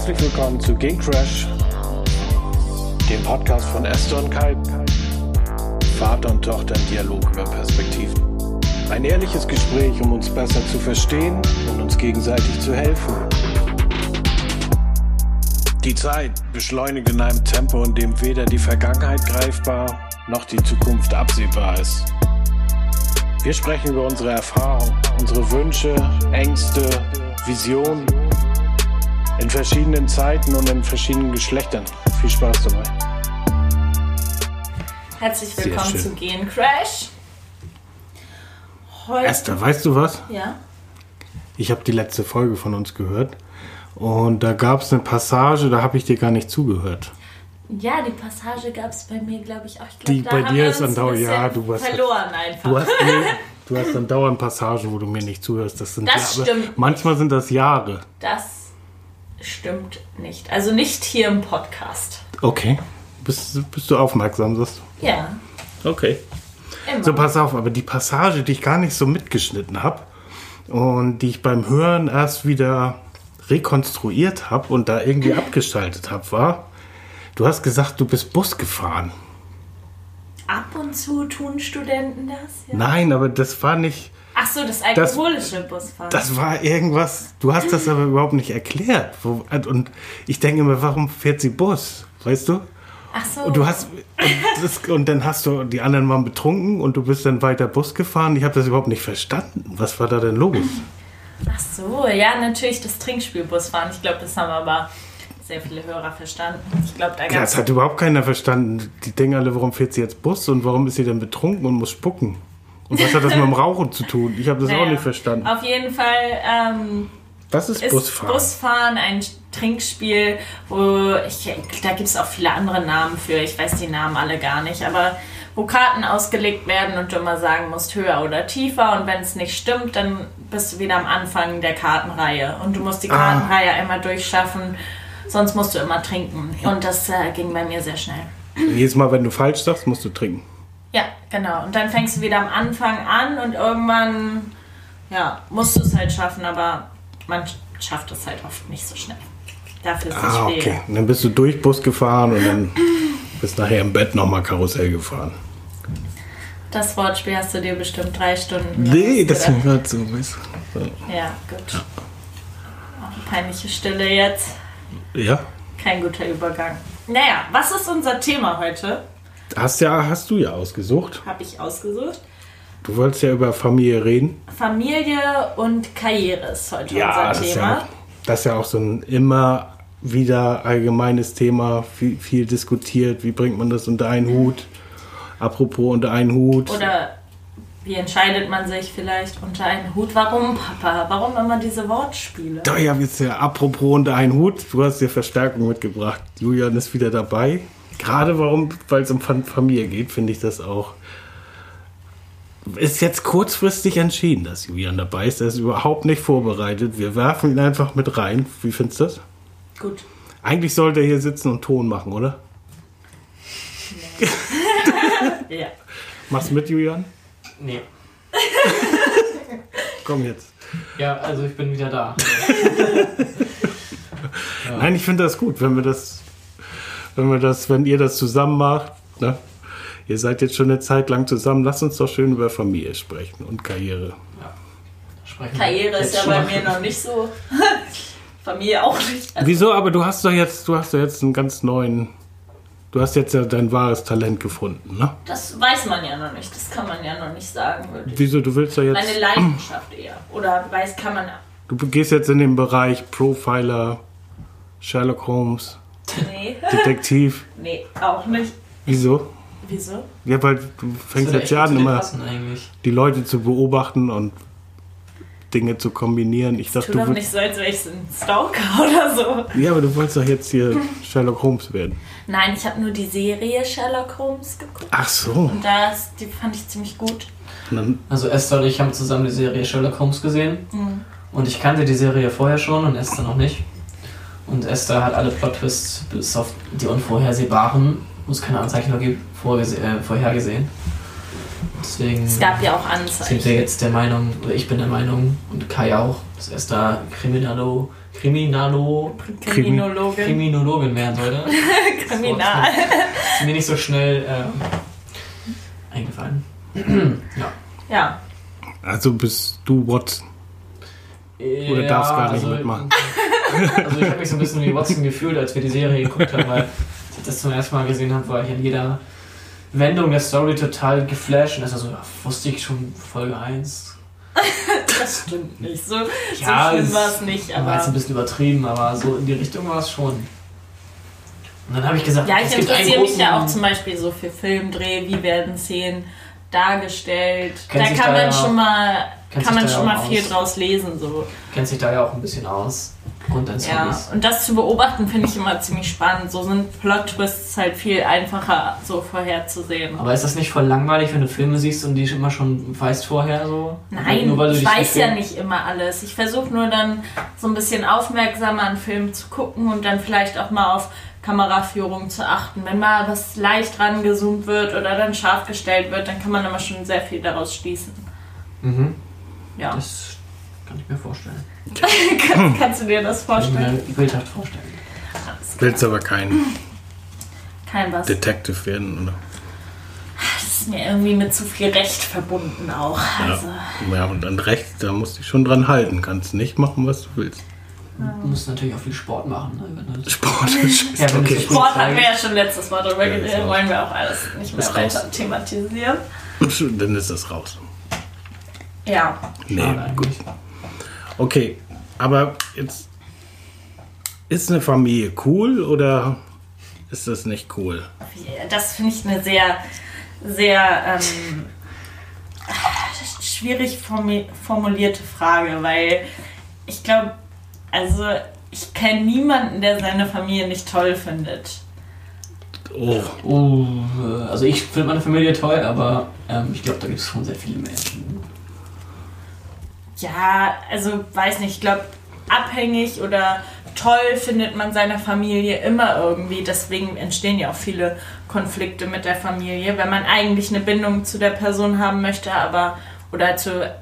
Herzlich willkommen zu Game Crash, dem Podcast von Esther und Kai. Vater und Tochter im Dialog über Perspektiven. Ein ehrliches Gespräch, um uns besser zu verstehen und uns gegenseitig zu helfen. Die Zeit beschleunigt in einem Tempo, in dem weder die Vergangenheit greifbar noch die Zukunft absehbar ist. Wir sprechen über unsere Erfahrungen, unsere Wünsche, Ängste, Visionen in verschiedenen Zeiten und in verschiedenen Geschlechtern. Viel Spaß dabei. Herzlich willkommen zu Gehen Crash. Heute. Esther, weißt du was? Ja. Ich habe die letzte Folge von uns gehört und da gab es eine Passage, da habe ich dir gar nicht zugehört. Ja, die Passage gab es bei mir, glaube ich, auch. Ich glaub, Die da bei dir ist andauernd- ein bisschen ja, du hast- verloren einfach. Du hast, nee, du hast dann dauernd Passagen, wo du mir nicht zuhörst. Das sind Das ja, stimmt Manchmal sind das Jahre. Das stimmt nicht. Also nicht hier im Podcast. Okay. Bist, bist du aufmerksam, sagst Ja, du? Okay. immer. So, pass auf, aber die Passage, die ich gar nicht so mitgeschnitten habe und die ich beim Hören erst wieder rekonstruiert habe und da irgendwie abgeschaltet habe, war, du hast gesagt, du bist Bus gefahren. Ab und zu tun Studenten das? Ja. Nein, aber das war nicht, Ach so, das alkoholische Busfahren. das war irgendwas, du hast das aber überhaupt nicht erklärt. Wo- Und ich denke mir, warum fährt sie Bus? Weißt du? Ach so. Und du hast und, das, und dann hast du die anderen waren betrunken und du bist dann weiter Bus gefahren. Ich habe das überhaupt nicht verstanden. Was war da denn los? Ach so, ja, natürlich das Trinkspielbusfahren. Ich glaube, das haben aber sehr viele Hörer verstanden. Ich glaube, da Ja, das hat überhaupt keiner verstanden. Die denken alle, warum fährt sie jetzt Bus und warum ist sie denn betrunken und muss spucken? Und was hat das mit dem Rauchen zu tun? Ich habe das auch nicht verstanden. Auf jeden Fall ähm, Was ist, ist Busfahren? Busfahren ein Trinkspiel, wo ich, da gibt es auch viele andere Namen für. Ich weiß die Namen alle gar nicht, aber wo Karten ausgelegt werden und du immer sagen musst, höher oder tiefer. Und wenn es nicht stimmt, dann bist du wieder am Anfang der Kartenreihe. Und du musst die Ah. Kartenreihe einmal durchschaffen, sonst musst du immer trinken. Und das äh, ging bei mir sehr schnell. Jedes Mal, wenn du falsch sagst, musst du trinken. Ja, genau. Und dann fängst du wieder am Anfang an und irgendwann, ja, musst du es halt schaffen, aber man schafft es halt oft nicht so schnell. Dafür ist es Ah, schwierig. okay. Und dann bist du durch Bus gefahren und dann bist nachher im Bett nochmal Karussell gefahren. Das Wortspiel hast du dir bestimmt drei Stunden. Nee, das ist gerade so. Ja, gut. Auch peinliche Stille jetzt. Ja. Kein guter Übergang. Naja, was ist unser Thema heute? Hast, ja, hast du ja ausgesucht. Habe ich ausgesucht. Du wolltest ja über Familie reden. Familie und Karriere ist heute das unser Thema. ja, das ist ja auch so ein immer wieder allgemeines Thema, viel, viel diskutiert. Wie bringt man das unter einen Hut? Apropos unter einen Hut. Oder wie entscheidet man sich vielleicht unter einen Hut? Warum, Papa? Warum immer diese Wortspiele? Da ja, jetzt ja, apropos unter einen Hut. Du hast dir Verstärkung mitgebracht. Julian ist wieder dabei. Gerade warum, weil es um Fam- Familie geht, finde ich das auch. Ist jetzt kurzfristig entschieden, dass Julian dabei ist. Er ist überhaupt nicht vorbereitet. Wir werfen ihn einfach mit rein. Wie findest du das? Gut. Eigentlich sollte er hier sitzen und Ton machen, oder? Ja. Mach's mit, Julian? Nee. Komm jetzt. Ja, also ich bin wieder da. Nein, ich finde das gut, wenn wir das, wenn wir das, wenn ihr das zusammen macht. Ne? Ihr seid jetzt schon eine Zeit lang zusammen. Lasst uns doch schön über Familie sprechen und Karriere. Sprechen wir Karriere ist ja bei mir noch nicht so. Familie auch nicht. Also, Wieso? Aber du hast doch jetzt, du hast doch jetzt einen ganz neuen. Du hast jetzt ja dein wahres Talent gefunden, ne? das weiß man ja noch nicht. Das kann man ja noch nicht sagen. Würde ich. Wieso? Du willst doch jetzt. Meine Leidenschaft eher. Oder weiß, kann man. Du gehst jetzt in den Bereich Profiler, Sherlock Holmes, Nee. Detektiv. nee, auch nicht. Wieso? Wieso? Ja, weil du fängst jetzt ja an, immer die Leute zu beobachten und Dinge zu kombinieren. Ich Tu dachte, doch du nicht so, als wäre ich ein Stalker oder so. Ja, aber du wolltest doch jetzt hier Sherlock Holmes werden. Nein, ich habe nur die Serie Sherlock Holmes geguckt. Ach so. Und das, die fand ich ziemlich gut. Also Esther und ich haben zusammen die Serie Sherlock Holmes gesehen. Und ich kannte die Serie vorher schon und Esther noch nicht. Und Esther hat alle Plot-Twists bis auf die unvorhersehbaren, wo es keine Anzeichen mehr gibt, äh, vorhergesehen. Deswegen Es gab ja auch sind wir Anzeichen. jetzt der Meinung, oder ich bin der Meinung und Kai auch, dass Esther Kriminalo, Kriminalo, Kriminologin. Kriminologin werden sollte. Kriminal. Ist mir nicht so schnell äh, eingefallen. ja. Ja. Also bist du Watson. Oder darfst gar nicht mitmachen. Also ich habe mich so ein bisschen wie Watson gefühlt, als wir die Serie geguckt haben, weil als ich das zum ersten Mal gesehen habe, war ich in jeder Wendung der Story total geflasht und das war so, ja, wusste ich schon Folge 1. Das stimmt nicht. So, Ja, so schlimm es war es nicht, War jetzt aber. ein bisschen übertrieben, aber so in die Richtung war es schon. Und dann habe ich gesagt, Ja, ich interessiere mich ja auch zum Beispiel so für Filmdreh, wie werden Szenen dargestellt. Da kann da man ja- schon mal, kennt kann man schon mal auch viel aus. draus lesen. So. kennt sich da ja auch ein bisschen aus. Und dann Ja, und das zu beobachten finde ich immer ziemlich spannend. So sind Plot-Twists halt viel einfacher so vorherzusehen. Aber ist das nicht voll langweilig, wenn du Filme siehst und die immer schon weißt vorher so? Nein, Nur weil du ich weiß ja nicht immer alles. Ich versuche nur dann so ein bisschen aufmerksamer an Filmen zu gucken und dann vielleicht auch mal auf Kameraführung zu achten. Wenn mal was leicht rangezoomt wird oder dann scharf gestellt wird, dann kann man immer schon sehr viel daraus schließen. Mhm. Ja, Das kann ich mir vorstellen. Kann, kannst du dir das Kann ich vorstellen? mir bildhaft vorstellen. Willst aber kein Kein was. Detective werden, oder? Das ist mir irgendwie mit zu viel Recht verbunden auch. Also, Ja, und an Recht, da musst du dich schon dran halten. Kannst nicht machen, was du willst. Du musst natürlich auch viel Sport machen. Ne? Wenn du Sport ist Ja, wenn okay. Sport hatten wir ja schon letztes Mal drüber Ja, geredet, wollen wir auch alles nicht mehr weiter thematisieren. Dann ist das raus. Ja, Nee, gut. eigentlich. Okay, aber jetzt ist eine Familie cool oder ist das nicht cool? das finde ich eine sehr, sehr ähm, schwierig formulierte Frage, weil ich glaube, also ich kenne niemanden, der seine Familie nicht toll findet. Oh, Oh, äh, also ich finde meine Familie toll, aber ähm, ich glaube, da gibt es schon sehr viele Menschen. Ja, also weiß nicht, ich glaube, abhängig oder toll findet man seine Familie immer irgendwie. Deswegen entstehen ja auch viele Konflikte mit der Familie, wenn man eigentlich eine Bindung zu der Person haben möchte, aber oder zu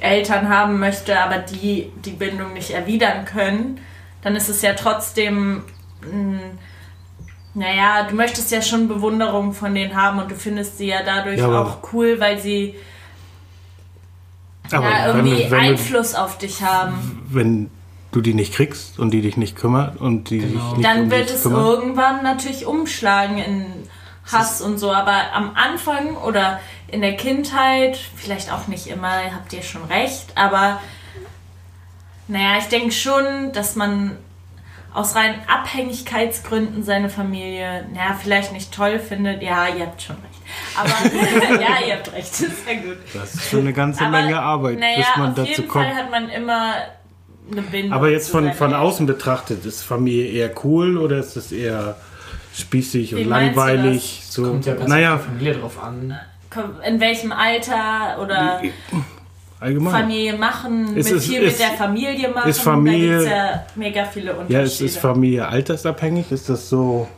Eltern haben möchte, aber die die Bindung nicht erwidern können, dann ist es ja trotzdem, mh, naja, du möchtest ja schon Bewunderung von denen haben und du findest sie ja dadurch Ja, auch cool, weil sie aber ja, wenn, irgendwie du, wenn, du, Einfluss auf dich haben. wenn du die nicht kriegst und die dich nicht kümmert und die Genau. sich nicht Dann um wird dich es kümmern, irgendwann natürlich umschlagen in Hass und so, aber am Anfang oder in der Kindheit, vielleicht auch nicht immer, habt ihr schon recht, aber naja, ich denke schon, dass man aus rein Abhängigkeitsgründen seine Familie, naja, vielleicht nicht toll findet. Ja, ihr habt schon recht. Aber ja, ihr habt recht, das ist ja gut. das ist schon eine ganze Aber, Menge Arbeit, naja, bis man auf dazu jeden kommt. Fall hat man immer eine Bindung. Aber jetzt von, von außen betrachtet, ist Familie eher cool oder ist es eher spießig Wie und langweilig? So, Kommt ja ganz naja, auf Familie drauf an. in welchem Alter oder allgemein. Familie machen, Es mit ist- viel ist- mit der Familie machen. ist Familie- da gibt's ja mega viele Unterschiede. Ja, ist, ist Familie altersabhängig? Ist das so?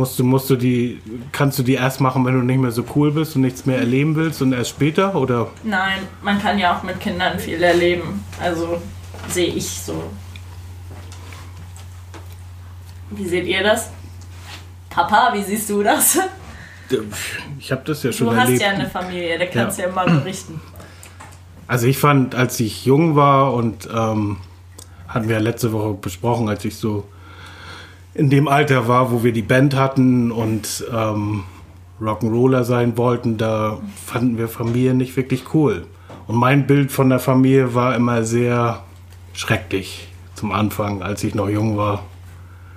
Musst du, musst du die, kannst du die erst machen, wenn du nicht mehr so cool bist und nichts mehr erleben willst und erst später? Oder? Nein, man kann ja auch mit Kindern viel erleben. Also sehe ich so. Wie seht ihr das? Papa, wie siehst du das? Ich habe das ja schon Du hast erlebt. ja eine Familie, da kannst du ja, mal berichten. Also ich fand, als ich jung war und ähm, hatten wir ja letzte Woche besprochen, als ich so in dem Alter war, wo wir die Band hatten und ähm, Rock'n'Roller sein wollten, da fanden wir Familie nicht wirklich cool. Und mein Bild von der Familie war immer sehr schrecklich zum Anfang, als ich noch jung war.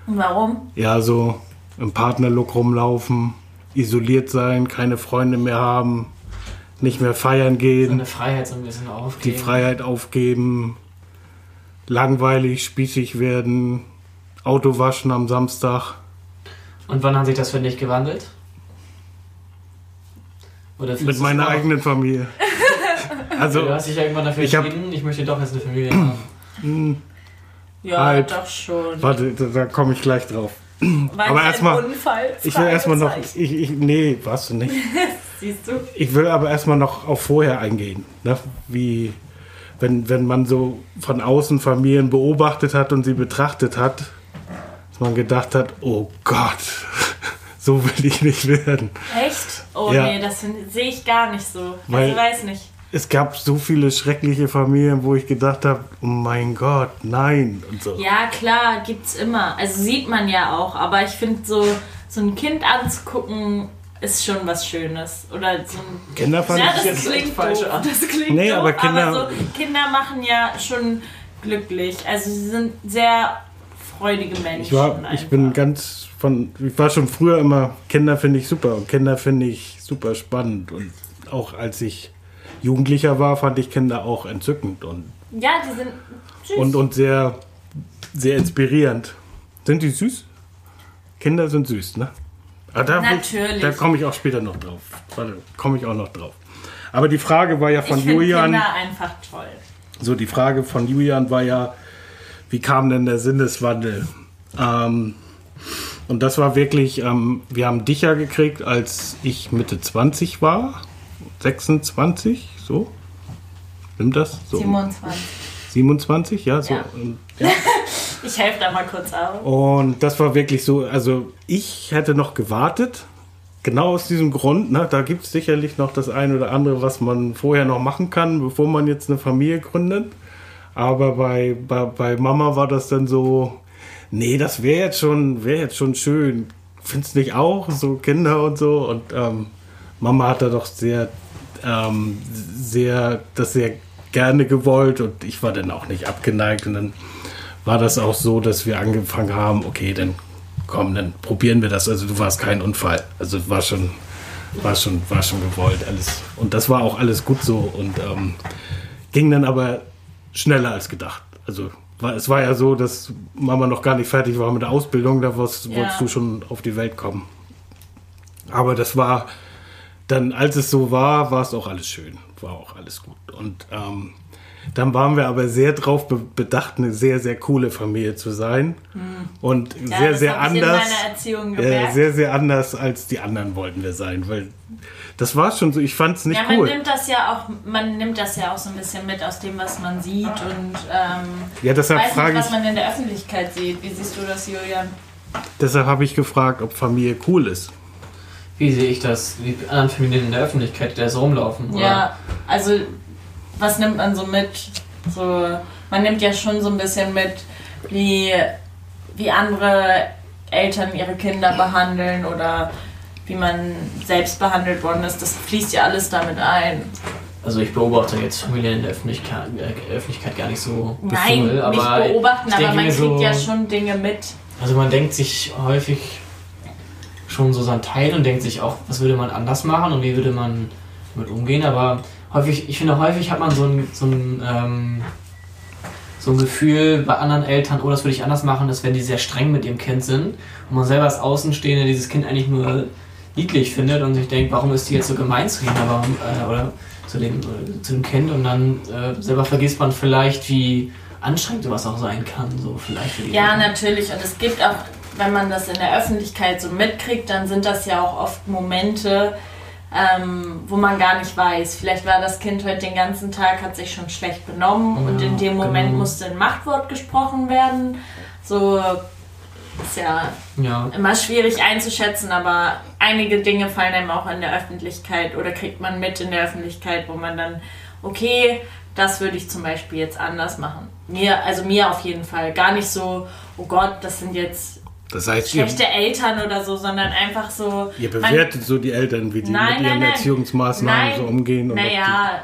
Und warum? Ja, so im Partnerlook rumlaufen, isoliert sein, keine Freunde mehr haben, nicht mehr feiern gehen Seine Freiheit so ein bisschen die aufgeben. Freiheit aufgeben, langweilig, spießig werden, Auto waschen am Samstag. Und wann hat sich das für dich gewandelt? Oder Mit meiner eigenen Familie. Du Also, hast dich ja irgendwann dafür Ich hab- entschieden, ich möchte doch jetzt eine Familie haben. Ja, Halt. doch schon. warte, da, da komme ich gleich drauf. War aber ich erst ein mal- Unfall? Ich will erstmal noch. Ich, ich, nee, warst du nicht. Siehst du? Ich will aber erstmal noch auf vorher eingehen. Ne? Wie, wenn, wenn man so von außen Familien beobachtet hat und sie betrachtet hat, dass man gedacht hat, oh Gott, so will ich nicht werden. Echt? Oh Ja. nee, das sehe ich gar nicht so. Weil- also weiß nicht. Es gab so viele schreckliche Familien, wo ich gedacht habe, oh mein Gott, nein und so. Ja, klar, gibt's immer. Also sieht man ja auch, aber ich finde so, so ein Kind anzugucken ist schon was Schönes. Oder so ein Kinder fand Ja, ich das jetzt klingt falsch doof. an. Das klingt Nee, doof, aber Kinder- aber so, Kinder machen ja schon glücklich. Also sie sind sehr freudige Menschen. Ich war, ich einfach. bin ganz von, ich war schon früher immer, Kinder finde ich super und Kinder finde ich super spannend und auch als ich Jugendlicher war, fand ich Kinder auch entzückend und, Ja, die sind süß. und, und sehr, sehr inspirierend. Sind die süß? Kinder sind süß, ne? Ah, da, Natürlich. Da komme ich auch später noch drauf. Warte, komme ich auch noch drauf. Aber die Frage war ja von ich Julian. Kinder einfach toll. So, die Frage von Julian war ja, wie kam denn der Sinneswandel? Ähm, und das war wirklich, ähm, wir haben dich ja gekriegt, als ich Mitte 20 war. 26, so. Stimmt das? So. 27. 27, ja, so. Ja. Ja. Ich helfe da mal kurz aus. Und das war wirklich so, also ich hätte noch gewartet, genau aus diesem Grund, ne, da gibt es sicherlich noch das eine oder andere, was man vorher noch machen kann, bevor man jetzt eine Familie gründet. Aber bei, bei, bei Mama war das dann so, nee, das wäre jetzt schon, wäre jetzt schon schön. Findest nicht auch, so Kinder und so. Und ähm, Mama hat da doch sehr, ähm, sehr, das sehr gerne gewollt und ich war dann auch nicht abgeneigt und dann war das auch so, dass wir angefangen haben, okay, dann komm, dann probieren wir das. Also du warst kein Unfall. Also war schon, war schon, war schon gewollt alles. Und das war auch alles gut so und ähm, ging dann aber schneller als gedacht. Also es war ja so, dass Mama noch gar nicht fertig war mit der Ausbildung, da wolltest, Ja. wolltest du schon auf die Welt kommen. Aber das war dann, als es so war, war es auch alles schön, war auch alles gut. Und ähm, dann waren wir aber sehr drauf be bedacht, eine sehr, sehr coole Familie zu sein. Und Hm. Ja, sehr, das sehr hab ich in anders. meiner Erziehung gemerkt. sehr, sehr anders als die anderen wollten wir sein, weil das war schon so, ich fand es nicht Ja, man cool. nimmt das ja auch, man nimmt das ja auch so ein bisschen mit aus dem, was man sieht und ähm, Ja, deshalb weiß frage nicht, was man in der Öffentlichkeit sieht. Wie siehst du das, Julian? deshalb habe ich gefragt, ob Familie cool ist. Wie sehe ich das? Wie die anderen Familien in der Öffentlichkeit, die da so rumlaufen? Oder? Ja, also was nimmt man so mit? So, man nimmt ja schon so ein bisschen mit, wie, wie andere Eltern ihre Kinder behandeln oder wie man selbst behandelt worden ist. Das fließt ja alles damit ein. Also ich beobachte jetzt Familien in der Öffentlichkeit, äh, Öffentlichkeit gar nicht so Nein, nicht aber beobachten, ich aber man kriegt so, ja schon Dinge mit. Also man denkt sich häufig schon so sein Teil und denkt sich auch, was würde man anders machen und wie würde man damit umgehen, aber häufig, ich finde häufig hat man so ein, so ein, ähm, so ein Gefühl bei anderen Eltern, oh, das würde ich anders machen, dass wenn die sehr streng mit ihrem Kind sind und man selber als Außenstehender dieses Kind eigentlich nur niedlich findet und sich denkt, warum ist die jetzt so gemein zu ihm aber, äh, oder zu dem, äh, zu dem Kind und dann äh, selber vergisst man vielleicht, wie anstrengend sowas auch sein kann, so vielleicht für die Ja, Eltern. natürlich. Und es gibt auch, wenn man das in der Öffentlichkeit so mitkriegt, dann sind das ja auch oft Momente, ähm, wo man gar nicht weiß. Vielleicht war das Kind heute den ganzen Tag, hat sich schon schlecht benommen und Ja, in dem Moment genau. musste ein Machtwort gesprochen werden. So ist ja Ja, immer schwierig einzuschätzen, aber einige Dinge fallen einem auch in der Öffentlichkeit oder kriegt man mit in der Öffentlichkeit, wo man dann, okay, das würde ich zum Beispiel jetzt anders machen. Mir, also mir auf jeden Fall. Gar nicht so, oh Gott, das sind jetzt Das heißt, ihr, schlechte Eltern oder so, sondern einfach so. ihr man- bewertet so die Eltern, wie die Nein, mit ihren nein. Erziehungsmaßnahmen Nein, so umgehen. Naja,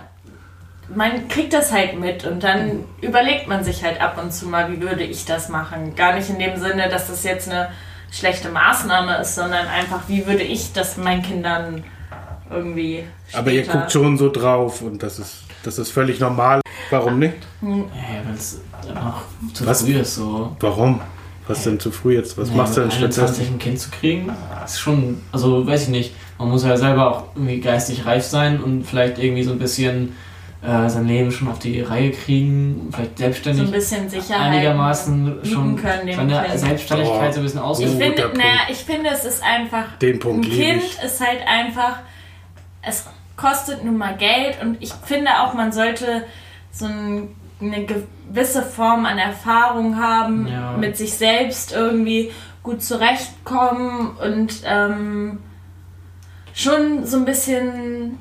man kriegt das halt mit und dann überlegt man sich halt ab und zu mal, wie würde ich das machen. Gar nicht in dem Sinne, dass das jetzt eine schlechte Maßnahme ist, sondern einfach, wie würde ich das meinen Kindern irgendwie. Aber ihr später- guckt schon so drauf und das ist, das ist völlig normal. Warum nicht? Ja, weil es einfach zu Was? früh ist so. Warum? Was denn zu früh jetzt? Was Ja, machst du denn stattdessen? 21 ein Kind zu kriegen, ist schon, also weiß ich nicht, man muss ja selber auch irgendwie geistig reif sein und vielleicht irgendwie so ein bisschen äh, sein Leben schon auf die Reihe kriegen, vielleicht so ein selbstständig bisschen Sicherheit einigermaßen schon können seine Kind. Selbstständigkeit Oh. so ein bisschen Ich ausüben. guter finde, naja, ich finde, es ist einfach. Den Punkt ein Kind ich. ist halt einfach. Es kostet nun mal Geld und ich finde auch, man sollte so ein, eine gewisse Form an Erfahrung haben, Ja. mit sich selbst irgendwie gut zurechtkommen und ähm, schon so ein bisschen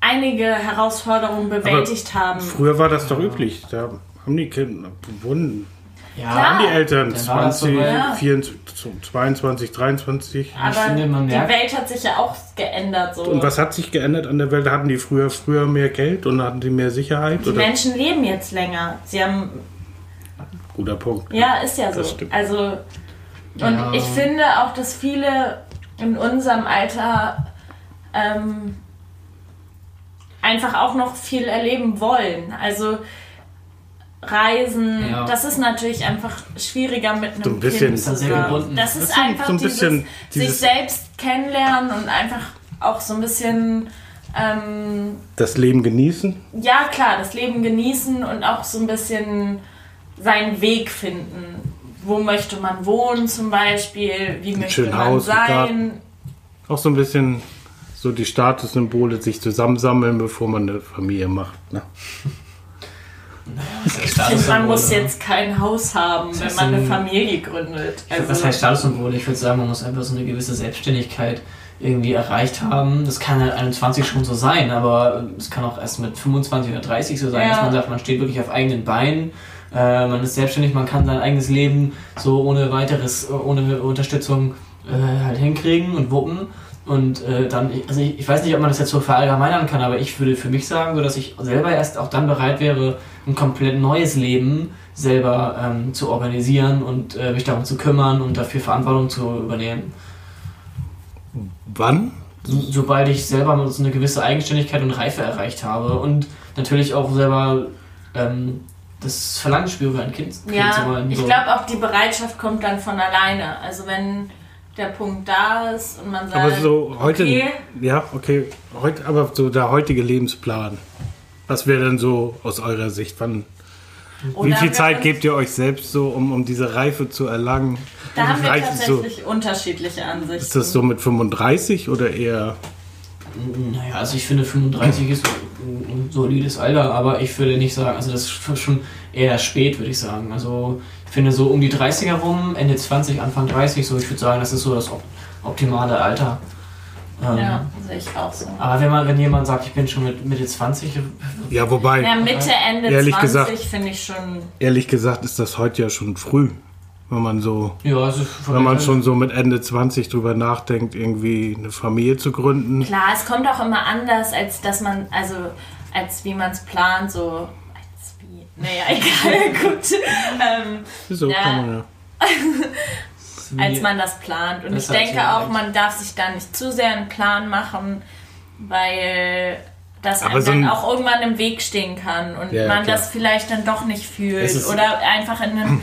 einige Herausforderungen bewältigt haben. Früher war das doch üblich. Da haben die Kinder, wurden, Ja, Klar. haben die Eltern Dann war das 20, soweit. Ja. 24, 22, 23. ich Aber finde, man die merkt, Welt hat sich ja auch geändert. So. Und was hat sich geändert an der Welt? Hatten die früher, früher mehr Geld und hatten die mehr Sicherheit? die Oder? Menschen leben jetzt länger. Sie haben Guter Punkt. Ja, ist ja so. Das stimmt. Also, und Ja. ich finde auch, dass viele in unserem Alter ähm, einfach auch noch viel erleben wollen. Also Reisen, Ja. das ist natürlich einfach schwieriger mit einem So ein bisschen- Kind zusammen. gebunden. Das Das ist so- einfach so ein dieses, bisschen sich dieses- selbst kennenlernen und einfach auch so ein bisschen ähm, Das Leben genießen. ja, klar, das Leben genießen und auch so ein bisschen seinen Weg finden. Wo möchte man wohnen zum Beispiel? Wie möchte schönen man Haus sein? Auch so ein bisschen so die Statussymbole sich zusammensammeln, bevor man eine Familie macht. Ne? Ich finde, man muss ne? jetzt kein Haus haben, wenn heißt man eine Familie gründet. Also, Was heißt Statussymbole? Ich würde sagen, man muss einfach so eine gewisse Selbstständigkeit irgendwie erreicht haben. Das kann halt 21 schon so sein, aber es kann auch erst mit 25 oder 30 so sein, Ja. dass man sagt, man steht wirklich auf eigenen Beinen, äh, man ist selbstständig, man kann sein eigenes Leben so ohne weiteres, ohne Unterstützung äh, halt hinkriegen und wuppen. Und äh, dann, also ich, ich weiß nicht, ob man das jetzt so verallgemeinern kann, aber ich würde für mich sagen, so dass ich selber erst auch dann bereit wäre, ein komplett neues Leben selber ähm, zu organisieren und äh, mich darum zu kümmern und dafür Verantwortung zu übernehmen. Wann? So, sobald ich selber so eine gewisse Eigenständigkeit und Reife erreicht habe und natürlich auch selber ähm, das Verlangen spüre, ein Kind, kind zu ja, wollen. ich so. glaube auch die Bereitschaft kommt dann von alleine. Also wenn der Punkt da ist und man sagt, Aber so heute, okay, ja, okay, heute, aber so der heutige Lebensplan. Was wäre denn so aus eurer Sicht? Wann, wie viel Zeit gebt ihr euch selbst so, um, um diese Reife zu erlangen? da haben wir Reife so, tatsächlich unterschiedliche Ansichten. ist das so mit 35 oder eher? Naja, also ich finde 35 ist ein solides Alter, aber ich würde nicht sagen, also das ist schon eher spät, würde ich sagen. Also finde so um die 30er rum, Ende 20, Anfang 30, so ich würde sagen, das ist so das op optimale Alter. Ähm, ja, sehe ich auch so. Aber wenn man, wenn jemand sagt, ich bin schon mit Mitte 20, Ja, wobei, Ja, Mitte, Ende Ehrlich 20 gesagt- finde ich schon. ehrlich gesagt ist das heute ja schon früh. Wenn man so, ja, also wenn man schon so mit Ende 20 drüber nachdenkt, irgendwie eine Familie zu gründen. Klar, es kommt auch immer anders, als dass man, also als wie man es plant, so. Naja, egal, gut. Ähm, So Ja. kann man ja. als man das plant. Und Das ich denke auch, man darf sich da nicht zu sehr einen Plan machen, weil das einem so dann ein- auch irgendwann im Weg stehen kann und Ja, ja, man klar. das vielleicht dann doch nicht fühlt Es oder einfach in einem,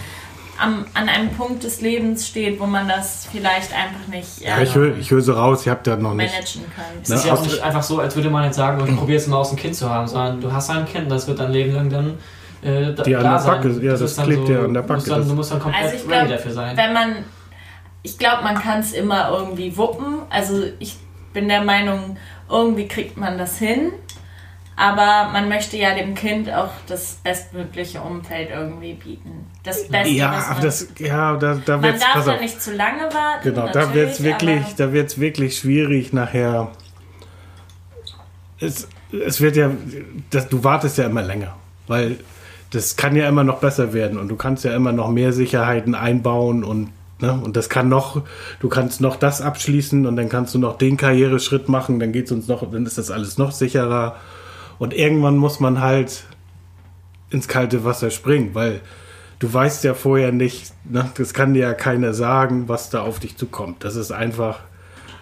am, an einem Punkt des Lebens steht, wo man das vielleicht einfach nicht Ja, äh, ich höre ich hör so raus, ihr habt ja noch nicht. managen kann. Es ist Ne, ja auch nicht einfach so, als würde man jetzt sagen, ich probiere jetzt mal aus, ein Kind zu haben, sondern du hast ein Kind, das wird dein Leben lang dann äh, da, Die an der sein. Backe, ja, das klebt ja an der Backe, dann, das- du musst dann komplett Also ich ready glaube, dafür sein. wenn man, ich glaube, man kann es immer irgendwie wuppen. Also ich bin der Meinung, irgendwie kriegt man das hin. Aber man möchte ja dem Kind auch das bestmögliche Umfeld irgendwie bieten. Das Beste, was Ja, man, das, ja, da, da man wird's, darf ja nicht zu lange warten. Genau, da wird es wirklich, aber- da wird's wirklich schwierig nachher. Es, es wird ja, das, du wartest ja immer länger, weil das kann ja immer noch besser werden und du kannst ja immer noch mehr Sicherheiten einbauen und ne, und das kann noch, du kannst noch das abschließen und dann kannst du noch den Karriereschritt machen, dann geht's uns noch, dann ist das alles noch sicherer und irgendwann muss man halt ins kalte Wasser springen, weil du weißt ja vorher nicht, ne, das kann dir ja keiner sagen, was da auf dich zukommt. Das ist einfach,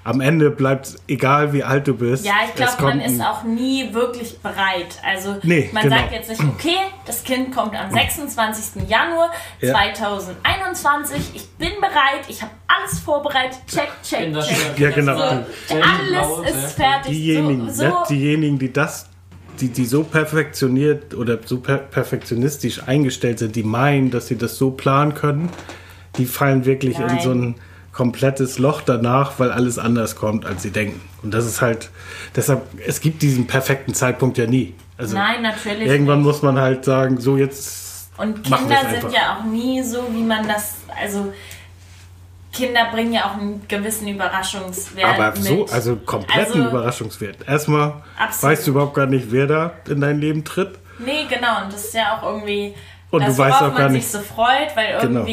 am Ende bleibt egal wie alt du bist. Ja, ich glaube, man ist auch nie wirklich bereit. Also Nee, man genau. sagt jetzt nicht, okay, das Kind kommt am 26. Januar Ja. 2021, ich bin bereit, ich habe alles vorbereitet, check, check, check. Ja, genau. So, alles ist fertig. diejenigen, so, ne, so, diejenigen, die das, die, die so perfektioniert oder so per perfektionistisch eingestellt sind, die meinen, dass sie das so planen können, die fallen wirklich in Nein. so ein komplettes Loch danach, weil alles anders kommt, als sie denken. Und das ist halt, deshalb, es gibt diesen perfekten Zeitpunkt ja nie. Also Nein, natürlich. irgendwann nicht. muss man halt sagen, so jetzt. Und Kinder sind ja auch nie so, wie man das. Also, Kinder bringen ja auch einen gewissen Überraschungswert. Aber so, mit. also kompletten Also- Überraschungswert. Erstmal Absolut. weißt du überhaupt gar nicht, wer da in dein Leben tritt. Nee, genau. Und das ist ja auch irgendwie. Und das, du weißt auch gar man nicht- sich so freut, weil Genau.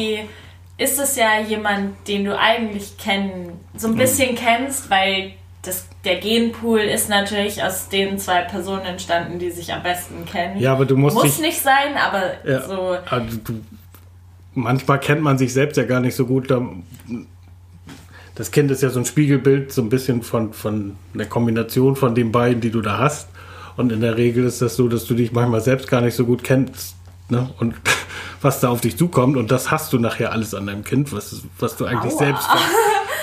Ist es ja jemand, den du eigentlich kennen, so Mhm. ein bisschen kennst, weil das, der Genpool ist natürlich aus den zwei Personen entstanden, die sich am besten kennen. Ja, aber du musst Muss dich. nicht sein, aber Ja, so. also du, manchmal kennt man sich selbst ja gar nicht so gut. Da- Das Kind ist ja so ein Spiegelbild, so ein bisschen von, von der Kombination von den beiden, die du da hast. Und in der Regel ist das so, dass du dich manchmal selbst gar nicht so gut kennst. Ne? Und was da auf dich zukommt. Und das hast du nachher alles an deinem Kind, was, was du eigentlich Aua. selbst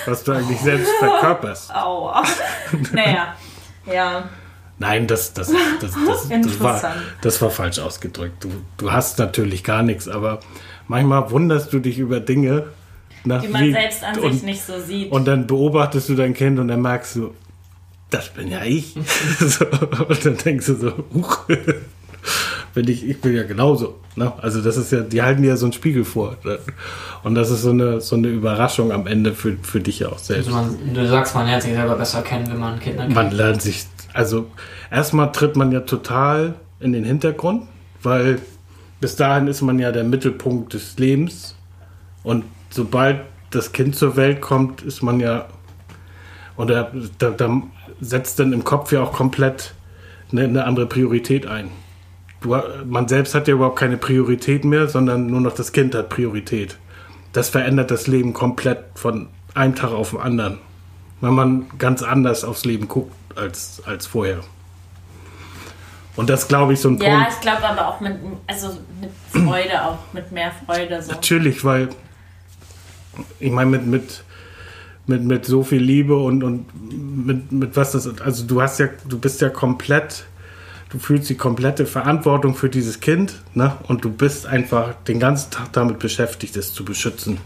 was du eigentlich selbst verkörperst. Aua. naja. Ja. Nein, das, das, das, das, das, war, das war falsch ausgedrückt. Du, du hast natürlich gar nichts, aber manchmal wunderst du dich über Dinge, nach Die man wie- selbst an und, sich nicht so sieht. Und dann beobachtest du dein Kind und dann merkst du, das bin ja ich. so, und dann denkst du so, huch, bin ich, ich bin ja genauso. Ne? Also das ist ja, die halten dir ja so einen Spiegel vor. Und das ist so eine, so eine Überraschung am Ende für, für dich ja auch selbst. Also man, du sagst, man lernt sich selber besser kennen, wenn man Kinder kennt. Man lernt sich, also erstmal tritt man ja total in den Hintergrund, weil bis dahin ist man ja der Mittelpunkt des Lebens. Und sobald das Kind zur Welt kommt, ist man ja, oder da, da setzt dann im Kopf ja auch komplett eine, eine andere Priorität ein. Du, man selbst hat ja überhaupt keine Priorität mehr, sondern nur noch das Kind hat Priorität. Das verändert das Leben komplett von einem Tag auf den anderen wenn man ganz anders aufs Leben guckt als, als vorher. Und das glaube ich so ein ja, Punkt. ich glaube aber auch mit, also mit Freude, auch mit mehr Freude. So. Natürlich, weil ich meine, mit, mit, mit, mit so viel Liebe und, und mit, mit was das, also du hast ja, du bist ja komplett, du fühlst die komplette Verantwortung für dieses Kind, ne? Und du bist einfach den ganzen Tag damit beschäftigt, es zu beschützen.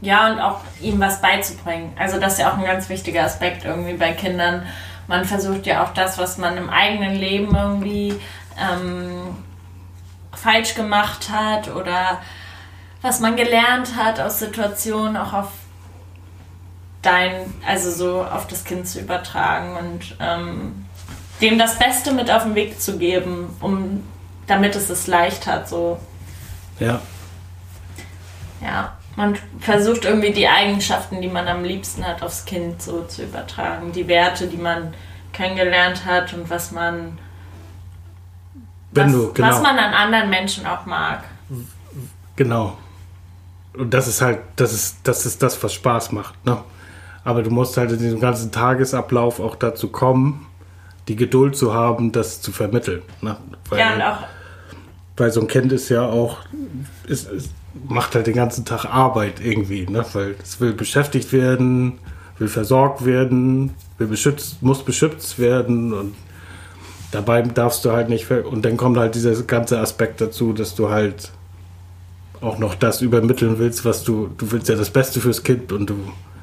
Ja, und auch ihm was beizubringen. Also das ist ja auch ein ganz wichtiger Aspekt irgendwie bei Kindern. Man versucht ja auch das, was man im eigenen Leben irgendwie ähm, falsch gemacht hat oder was man gelernt hat aus Situationen auch auf dein, also so auf das Kind zu übertragen und ähm, dem das Beste mit auf den Weg zu geben, um damit es es leicht hat, so Ja, ja, man versucht irgendwie die Eigenschaften, die man am liebsten hat, aufs Kind so zu übertragen. Die Werte, die man kennengelernt hat und was man, wenn was, du, genau. was man an anderen Menschen auch mag. Genau. Und das ist halt, das ist, das ist das, was Spaß macht. Ne? Aber du musst halt in diesem ganzen Tagesablauf auch dazu kommen, die Geduld zu haben, das zu vermitteln. Ne? Weil, Ja, und auch, weil so ein Kind ist ja auch, ist, ist, macht halt den ganzen Tag Arbeit irgendwie, ne? weil es will beschäftigt werden, will versorgt werden, will beschützt, muss beschützt werden und dabei darfst du halt nicht, und dann kommt halt dieser ganze Aspekt dazu, dass du halt auch noch das übermitteln willst, was du, du willst ja das Beste fürs Kind und du,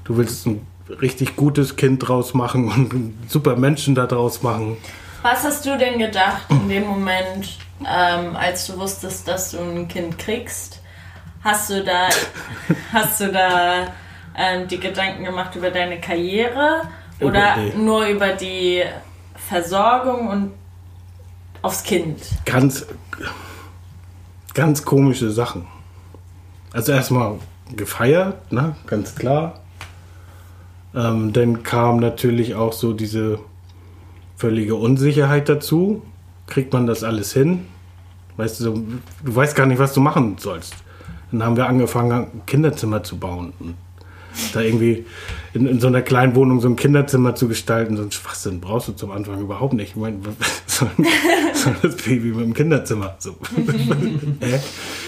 du willst ein richtig gutes Kind draus machen und super Menschen da draus machen. was hast du denn gedacht in dem Moment, ähm, als du wusstest, dass du ein Kind kriegst? Hast du da, hast du da ähm, die Gedanken gemacht über deine Karriere oder Nee. nur über die Versorgung und aufs Kind? ganz, ganz komische Sachen. Also erstmal gefeiert, ne, ganz klar. Ähm, dann kam natürlich auch so diese völlige Unsicherheit dazu. Kriegt man das alles hin? Weißt du, so, du weißt gar nicht, was du machen sollst. Dann haben wir angefangen, ein Kinderzimmer zu bauen. Und da irgendwie in, in so einer kleinen Wohnung so ein Kinderzimmer zu gestalten, so ein Schwachsinn brauchst du zum Anfang überhaupt nicht. Ich meine, was soll, soll das Baby mit dem Kinderzimmer? So.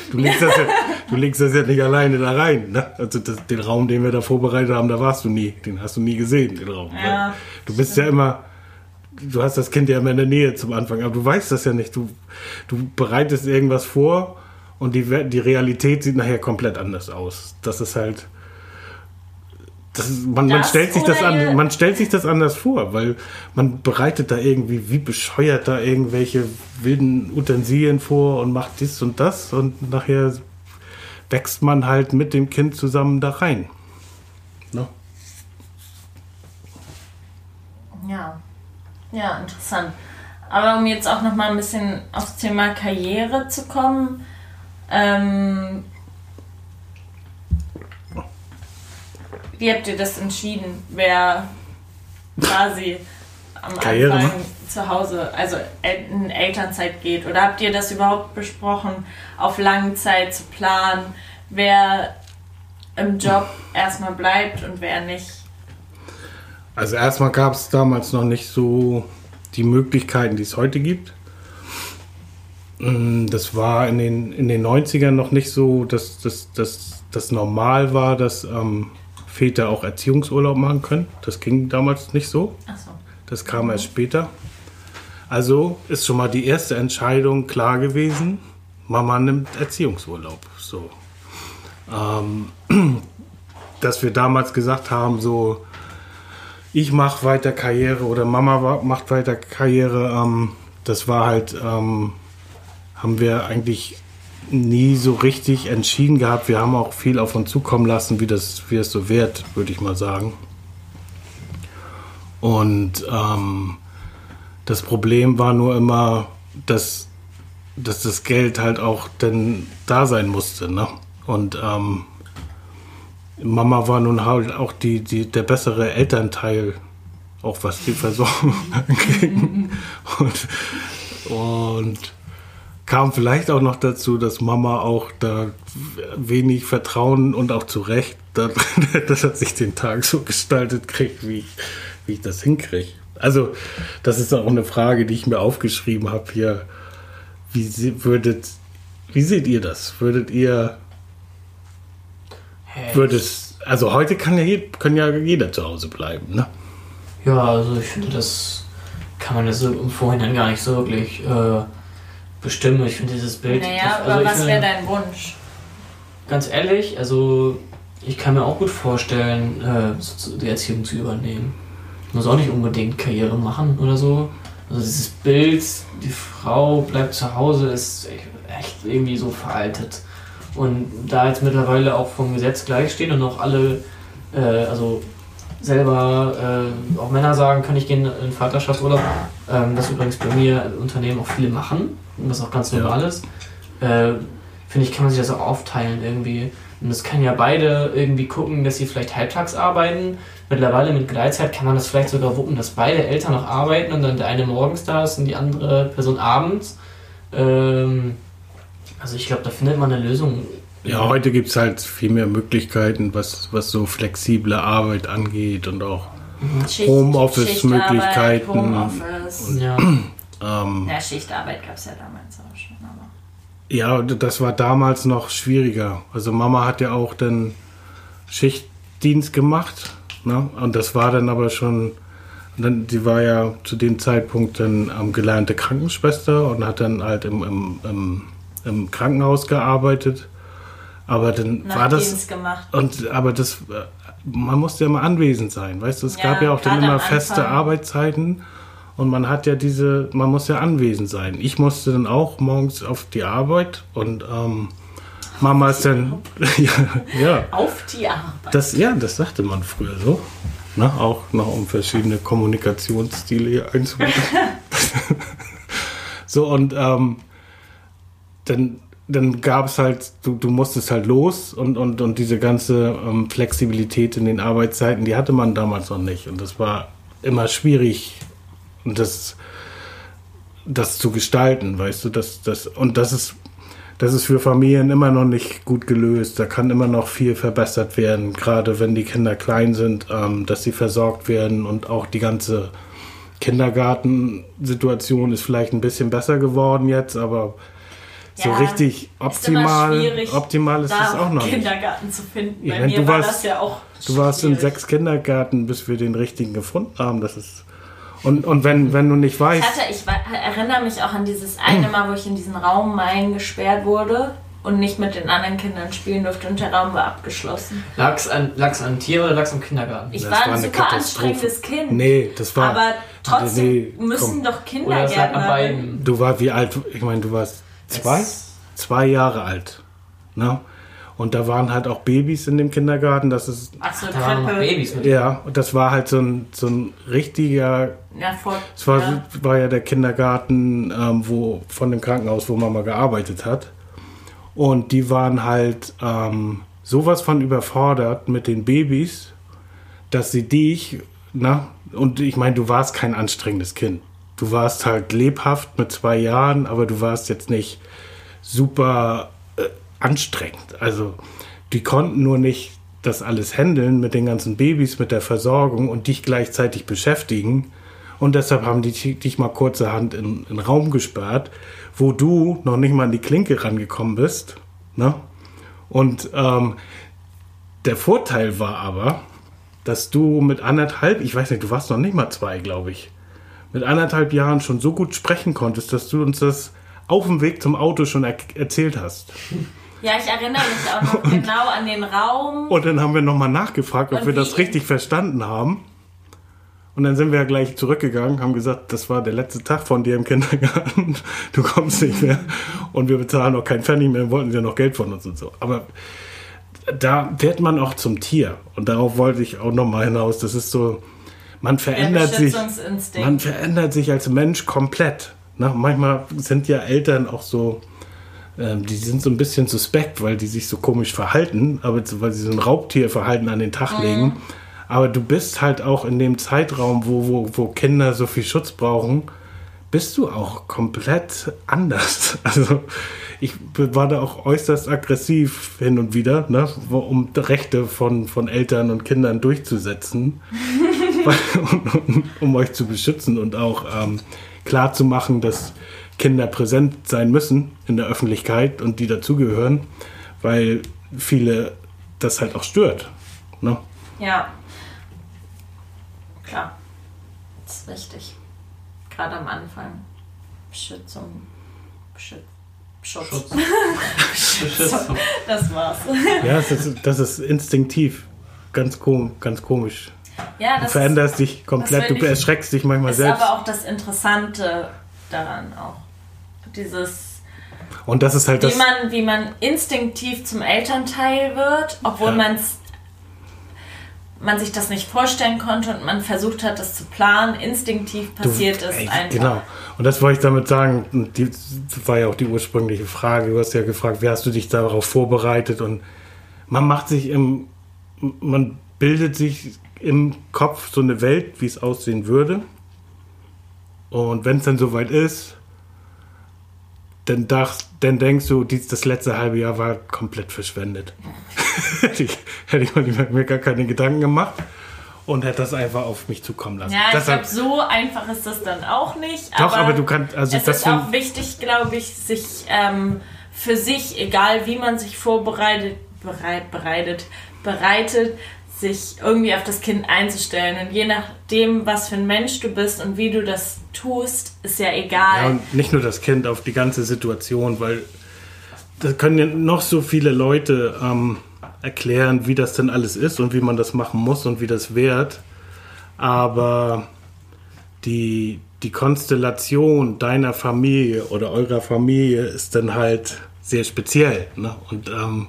Du, legst das ja, du legst das ja nicht alleine da rein. Ne? Also das, den Raum, den wir da vorbereitet haben, da warst du nie. Den hast du nie gesehen, den Raum. Ja, du bist ja immer, du hast das Kind ja immer in der Nähe zum Anfang, aber du weißt das ja nicht. Du, du bereitest irgendwas vor und die, die Realität sieht nachher komplett anders aus. Das ist halt, das, man, man, Das stellt sich das an, man stellt sich das anders vor, weil man bereitet da irgendwie wie bescheuert da irgendwelche wilden Utensilien vor und macht dies und das und nachher wächst man halt mit dem Kind zusammen da rein. Ne? Ja. Ja, interessant. Aber um jetzt auch noch mal ein bisschen aufs Thema Karriere zu kommen, ähm, wie habt ihr das entschieden, wer quasi am Karriere Anfang machen? zu Hause, also in Elternzeit geht? Oder habt ihr das überhaupt besprochen, auf lange Zeit zu planen, wer im Job erstmal bleibt und wer nicht? Also erstmal gab es damals noch nicht so die Möglichkeiten, die es heute gibt. Mm, Das war in den, in den 90ern noch nicht so, dass das normal war, dass ähm, Väter auch Erziehungsurlaub machen können. Das ging damals nicht so. Achso. Das kam erst später. Also ist schon mal die erste Entscheidung klar gewesen. Mama nimmt Erziehungsurlaub. So. Ähm, dass wir damals gesagt haben, so, ich mache weiter Karriere oder Mama macht weiter Karriere, ähm, das war halt, ähm, haben wir eigentlich nie so richtig entschieden gehabt. Wir haben auch viel auf uns zukommen lassen, wie das, wie es so wird, würde ich mal sagen. Und ähm, das Problem war nur immer, dass, dass das Geld halt auch dann da sein musste. Ne? Und ähm, Mama war nun halt auch die, die, der bessere Elternteil, auch was die Versorgung anging. Und, und kam vielleicht auch noch dazu, dass Mama auch da wenig Vertrauen und auch zu Recht, da- dass er sich den Tag so gestaltet kriegt, wie ich, wie ich das hinkriege. Also, das ist auch eine Frage, die ich mir aufgeschrieben habe hier. Wie würdet, wie seht ihr das? Würdet ihr, Hä, würdet, also heute kann ja, kann ja jeder zu Hause bleiben, ne? Ja, also ich finde, das kann man jetzt so im Vorhinein gar nicht so wirklich äh, bestimmen. Ich finde dieses Bild. Naja, also aber ich was wäre dein Wunsch? Ganz ehrlich, also ich kann mir auch gut vorstellen, äh, die Erziehung zu übernehmen. Ich muss auch nicht unbedingt Karriere machen oder so. Also dieses Bild, die Frau bleibt zu Hause, ist echt irgendwie so veraltet. Und da jetzt mittlerweile auch vom Gesetz gleichstehen und auch alle, äh, also selber äh, auch Männer sagen, kann ich gehen in Vaterschaftsurlaub, ähm, das übrigens bei mir Unternehmen auch viele machen das auch ganz Ja. normal ist, äh, finde ich, kann man sich das auch aufteilen irgendwie. Und das kann ja beide irgendwie gucken, dass sie vielleicht halbtags arbeiten. Mittlerweile mit Gleitzeit kann man das vielleicht sogar wuppen, dass beide Eltern noch arbeiten und dann der eine morgens da ist und die andere Person abends. Ähm, also ich glaube, da findet man eine Lösung. Ja, heute gibt es halt viel mehr Möglichkeiten, was, was so flexible Arbeit angeht und auch Homeoffice-Möglichkeiten. Homeoffice. Ja, ähm, Ja, Schichtarbeit gab es ja damals auch schon. Aber Ja, das war damals noch schwieriger. Also Mama hat ja auch dann Schichtdienst gemacht. Ne? Und das war dann aber schon, dann, die war ja zu dem Zeitpunkt dann ähm, gelernte Krankenschwester und hat dann halt im, im, im, im Krankenhaus gearbeitet. Aber dann war das. Nachtdienst gemacht. Und aber das, äh, man musste ja mal anwesend sein, weißt du? Es Ja, gab ja auch dann immer feste. Arbeitszeiten und man hat ja diese, man muss ja anwesend sein. Ich musste dann auch morgens auf die Arbeit und ähm, Mama ist dann, ja, ja, Auf die Arbeit. das, ja, das sagte man früher so. Ne? Auch noch um verschiedene Kommunikationsstile hier einzubauen. so, und ähm, dann, dann gab es halt, du, du musstest halt los und, und, und diese ganze ähm, Flexibilität in den Arbeitszeiten, die hatte man damals noch nicht. Und das war immer schwierig, das, das zu gestalten, weißt du, das, das, und das ist, das ist für Familien immer noch nicht gut gelöst. Da kann immer noch viel verbessert werden, gerade wenn die Kinder klein sind, ähm, dass sie versorgt werden und auch die ganze Kindergartensituation ist vielleicht ein bisschen besser geworden jetzt, aber so Ja, richtig Ist optimal, schwierig, optimal ist da es auch noch nicht. Kindergarten zu finden. Ja, Bei mir du war warst- das ja auch Du warst in schwierig. sechs Kindergärten, bis wir den richtigen gefunden haben. Das ist und, und wenn, wenn du nicht Ich weißt, hatte, ich erinnere mich auch an dieses eine Mal, wo ich in diesen Raum eingesperrt wurde und nicht mit den anderen Kindern spielen durfte und der Raum war abgeschlossen. Lag's an, lag's an Tier oder lag's am Kindergarten? Ich Das war ein super anstrengendes Kind. Nee, das war. aber trotzdem Nee, müssen doch Kindergärtner. beiden. Du war wie alt? Ich meine, du warst zwei? Es- Zwei Jahre alt. Ne? Und da waren halt auch Babys in dem Kindergarten. Das ist. Achso, Da waren noch. Babys mit. Ja, und das war halt so ein, so ein richtiger. Ja, vor, Es war, ja. war ja der Kindergarten ähm, wo, von dem Krankenhaus, wo Mama gearbeitet hat. Und die waren halt ähm, sowas von überfordert mit den Babys, dass sie dich, na, und ich meine, du warst kein anstrengendes Kind. Du warst halt lebhaft mit zwei Jahren, aber du warst jetzt nicht super äh, anstrengend. Also die konnten nur nicht das alles handeln mit den ganzen Babys, mit der Versorgung und dich gleichzeitig beschäftigen. Und deshalb haben die dich- mal kurzerhand in, in Raum gesperrt, wo du noch nicht mal an die Klinke rangekommen bist. Ne? Und ähm, der Vorteil war aber, dass du mit anderthalb, ich weiß nicht, du warst noch nicht mal zwei, glaube ich, mit anderthalb Jahren schon so gut sprechen konntest, dass du uns das auf dem Weg zum Auto schon er erzählt hast. ja, ich erinnere mich auch noch genau an den Raum. Und dann haben wir nochmal nachgefragt, ob wir das richtig verstanden haben. Und dann sind wir ja gleich zurückgegangen, haben gesagt, das war der letzte Tag von dir im Kindergarten. Du kommst nicht mehr. Und wir bezahlen auch keinen Pfennig mehr, wollten sie ja noch Geld von uns und so. Aber da wird man auch zum Tier. Und darauf wollte ich auch nochmal hinaus. Das ist so, man verändert sich. Man verändert sich als Mensch komplett. Na, manchmal sind ja Eltern auch so, ähm, die sind so ein bisschen suspekt, weil die sich so komisch verhalten, aber weil sie so ein Raubtierverhalten an den Tag legen. Aber du bist halt auch in dem Zeitraum, wo, wo, wo Kinder so viel Schutz brauchen, bist du auch komplett anders. Also ich war da auch äußerst aggressiv hin und wieder, ne, um Rechte von, von Eltern und Kindern durchzusetzen um, um euch zu beschützen und auch ähm, klar zu machen, dass Kinder präsent sein müssen in der Öffentlichkeit und die dazugehören, weil viele das halt auch stört. Ne? Ja. Klar. Das ist wichtig. Gerade am Anfang. Beschützung. Beschütz Schutz. Schutz. Beschützung. Das war's. Ja, das ist, das ist instinktiv. Ganz, kom ganz komisch. Ja, Du das veränderst dich komplett, das du erschreckst dich manchmal ist selbst. aber auch das Interessante daran auch. Dieses, Und das ist halt das. wie man, wie man instinktiv zum Elternteil wird, obwohl Ja. man's man sich das nicht vorstellen konnte und man versucht hat, das zu planen. Instinktiv passiert es ey, einfach. Genau. Und das wollte ich damit sagen. Und die, das war ja auch die ursprüngliche Frage. Du hast ja gefragt, wie hast du dich darauf vorbereitet? Und man macht sich im, man bildet sich im Kopf so eine Welt, wie es aussehen würde. Und wenn es dann soweit ist, dann, dach, dann denkst du, dies, das letzte halbe Jahr war komplett verschwendet. hätte ich, hätte ich mir mir gar keine Gedanken gemacht und hätte das einfach auf mich zukommen lassen. Ja, ich Deshalb- glaube, so einfach ist das dann auch nicht. Doch, aber du kannst- also es ist auch wichtig, glaube ich, sich ähm, für sich, egal wie man sich vorbereitet, bereit, bereitet, bereitet, sich irgendwie auf das Kind einzustellen. Und je nachdem, was für ein Mensch du bist und wie du das tust, ist ja egal. Ja, und nicht nur das Kind, auf die ganze Situation, weil da können ja noch so viele Leute ähm, erklären, wie das denn alles ist und wie man das machen muss und wie das wird. Aber die, die Konstellation deiner Familie oder eurer Familie ist dann halt sehr speziell. Ne? Und ähm,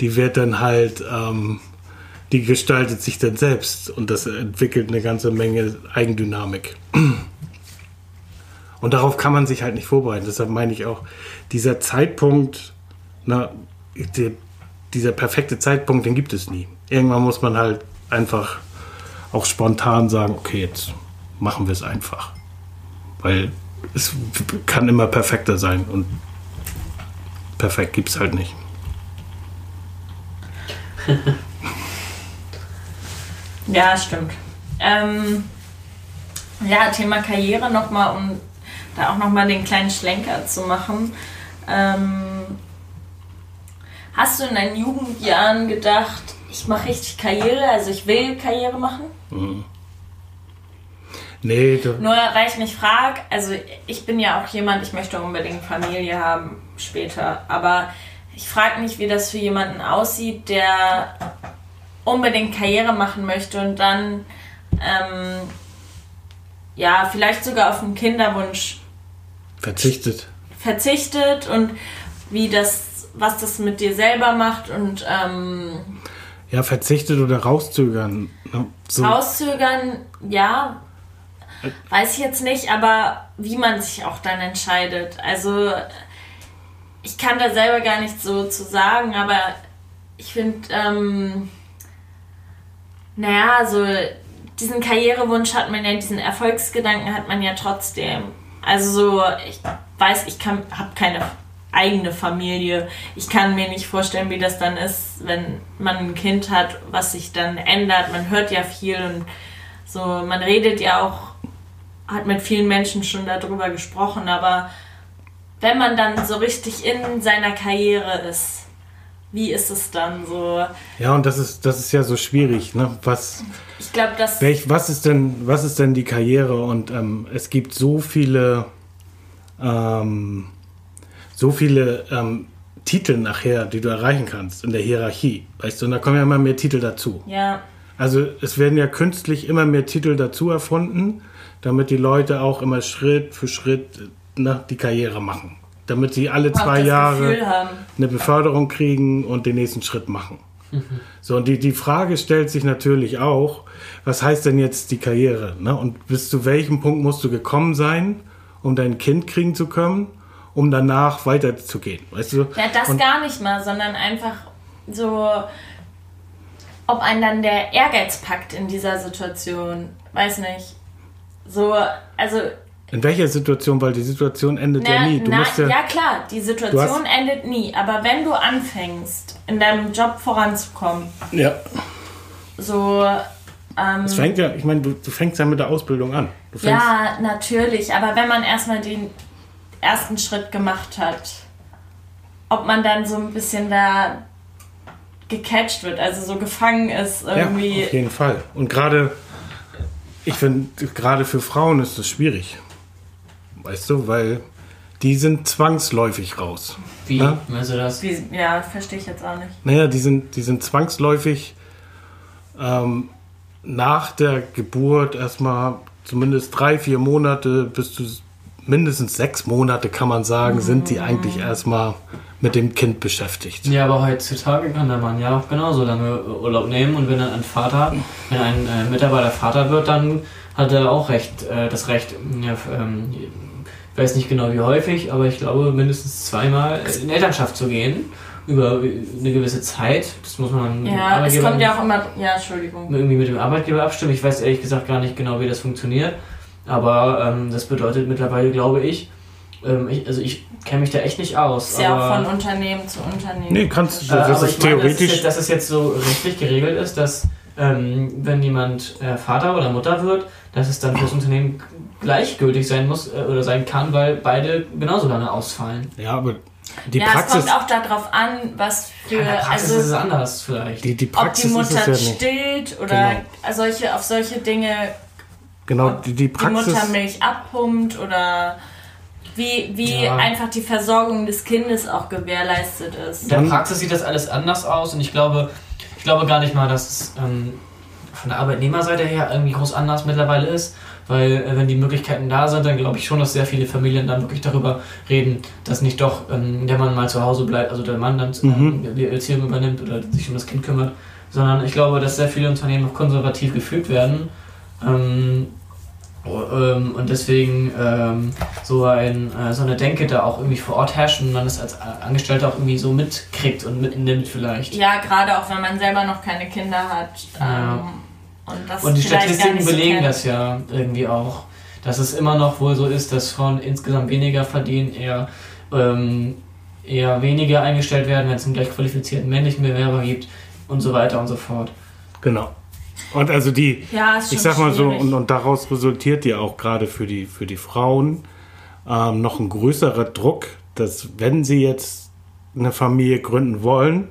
die wird dann halt, ähm, die gestaltet sich dann selbst und das entwickelt eine ganze Menge Eigendynamik. Und darauf kann man sich halt nicht vorbereiten. Deshalb meine ich auch, dieser Zeitpunkt, na, dieser perfekte Zeitpunkt, den gibt es nie. Irgendwann muss man halt einfach auch spontan sagen, okay, jetzt machen wir es einfach. Weil es kann immer perfekter sein und perfekt gibt es halt nicht. Ja, stimmt. Ähm, ja, Thema Karriere nochmal, um da auch nochmal den kleinen Schlenker zu machen. Ähm, hast du in deinen Jugendjahren gedacht, ich mache richtig Karriere, also ich will Karriere machen? Nee, du, Nur weil ich mich frage, also ich bin ja auch jemand, ich möchte unbedingt Familie haben später, aber ich frage mich, wie das für jemanden aussieht, der unbedingt Karriere machen möchte und dann ähm, ja vielleicht sogar auf einen Kinderwunsch Verzichtet. verzichtet und wie das, was das mit dir selber macht und ähm, Ja, verzichtet oder rauszögern. ne? So, rauszögern, ja, weiß ich jetzt nicht, aber wie man sich auch dann entscheidet. Also ich kann da selber gar nicht so zu sagen, aber ich finde, ähm, naja, so diesen Karrierewunsch hat man ja, diesen Erfolgsgedanken hat man ja trotzdem. Also so, ich weiß, ich habe keine eigene Familie. Ich kann mir nicht vorstellen, wie das dann ist, wenn man ein Kind hat, was sich dann ändert. Man hört ja viel und so, man redet ja auch, hat mit vielen Menschen schon darüber gesprochen, aber wenn man dann so richtig in seiner Karriere ist, wie ist es dann so? ja, und das ist, das ist ja so schwierig. Ne? Was, Ich glaube, dass welch, was, ist denn, was ist denn die Karriere? Und ähm, es gibt so viele, ähm, so viele ähm, Titel nachher, die du erreichen kannst in der Hierarchie. Weißt du, und da kommen ja immer mehr Titel dazu. ja, Also es werden ja künstlich immer mehr Titel dazu erfunden, damit die Leute auch immer Schritt für Schritt ne, die Karriere machen. Damit sie alle zwei Jahre eine Beförderung kriegen und den nächsten Schritt machen. So, und die, die Frage stellt sich natürlich auch, was heißt denn jetzt die Karriere? Ne? Und bis zu welchem Punkt musst du gekommen sein, um dein Kind kriegen zu können, um danach weiterzugehen? Weißt du? Ja, das und, gar nicht mal, sondern einfach so, ob einen dann der Ehrgeiz packt in dieser Situation. Weiß nicht. So, also. In welcher Situation? Weil die Situation endet ja Na, nie. Du na, musst ja, ja, klar, die Situation endet nie. Aber wenn du anfängst, in deinem Job voranzukommen, ja. so. Ähm, Es fängt ja, ich meine, du, du fängst ja mit der Ausbildung an. Ja, natürlich. Aber wenn man erstmal den ersten Schritt gemacht hat, ob man dann so ein bisschen da gecatcht wird, also so gefangen ist irgendwie. Ja, auf jeden Fall. Und gerade, ich finde, gerade für Frauen ist das schwierig. Weißt du, weil die sind zwangsläufig raus. Wie? Ja? Meinst du das? Wie, ja, verstehe ich jetzt auch nicht. Naja, die sind, die sind zwangsläufig ähm, nach der Geburt erstmal zumindest drei, vier Monate bis zu mindestens sechs Monate, kann man sagen, sind die eigentlich erstmal mit dem Kind beschäftigt. Ja, aber heutzutage kann der Mann ja auch genauso lange Urlaub nehmen und wenn dann ein Vater, wenn ein äh, Mitarbeiter Vater wird, dann hat er auch recht, äh, das Recht, ja, ähm, weiß nicht genau wie häufig, aber ich glaube mindestens zweimal in Elternschaft zu gehen über eine gewisse Zeit. Das muss man mit dem Ja, es Arbeitgeber kommt ja auch immer. Ja, Entschuldigung. irgendwie mit dem Arbeitgeber abstimmen. Ich weiß ehrlich gesagt gar nicht genau, wie das funktioniert. Aber ähm, das bedeutet mittlerweile, glaube ich, ähm, ich also ich kenne mich da echt nicht aus. Ist ja auch von Unternehmen zu Unternehmen. Nee, kannst du, äh, das ist ich meine, dass es, theoretisch. jetzt, dass es jetzt so rechtlich geregelt ist, dass ähm, wenn jemand äh, Vater oder Mutter wird, dass es dann fürs Unternehmen gleichgültig sein muss äh, oder sein kann, weil beide genauso lange ausfallen. Ja, aber die ja, Praxis, es kommt auch darauf an, was für. Der Praxis ist es also, anders vielleicht. die, die ob die Praxis ist Mutter es ja nicht. stillt oder Genau. solche, auf solche Dinge Genau, die, die die Praxis. Mutter Milch abpumpt oder wie, wie Ja. einfach die Versorgung des Kindes auch gewährleistet ist. In der Praxis sieht das alles anders aus und ich glaube, ich glaube gar nicht mal, dass es ähm, von der Arbeitnehmerseite her irgendwie groß anders mittlerweile ist, weil äh, wenn die Möglichkeiten da sind, dann glaube ich schon, dass sehr viele Familien dann wirklich darüber reden, dass nicht doch ähm, der Mann mal zu Hause bleibt, also der Mann dann Mhm. ähm, die Erziehung übernimmt oder sich um das Kind kümmert, sondern ich glaube, dass sehr viele Unternehmen noch konservativ geführt werden. Ähm, ähm, und deswegen ähm, so, ein, äh, so eine Denke da auch irgendwie vor Ort herrscht und man das als Angestellter auch irgendwie so mitkriegt und mitnimmt vielleicht. Ja, gerade auch wenn man selber noch keine Kinder hat. Ja. Und das Und die Statistiken so belegen kennt. das ja irgendwie auch, dass es immer noch wohl so ist, dass Frauen insgesamt weniger verdienen, eher, ähm, eher weniger eingestellt werden, wenn es einen gleich qualifizierten männlichen Bewerber gibt und so weiter und so fort. Genau. Und also die, Ja, ich sag mal so, schwierig. und, und daraus resultiert ja auch gerade für die, für die Frauen ähm, noch ein größerer Druck, dass wenn sie jetzt eine Familie gründen wollen,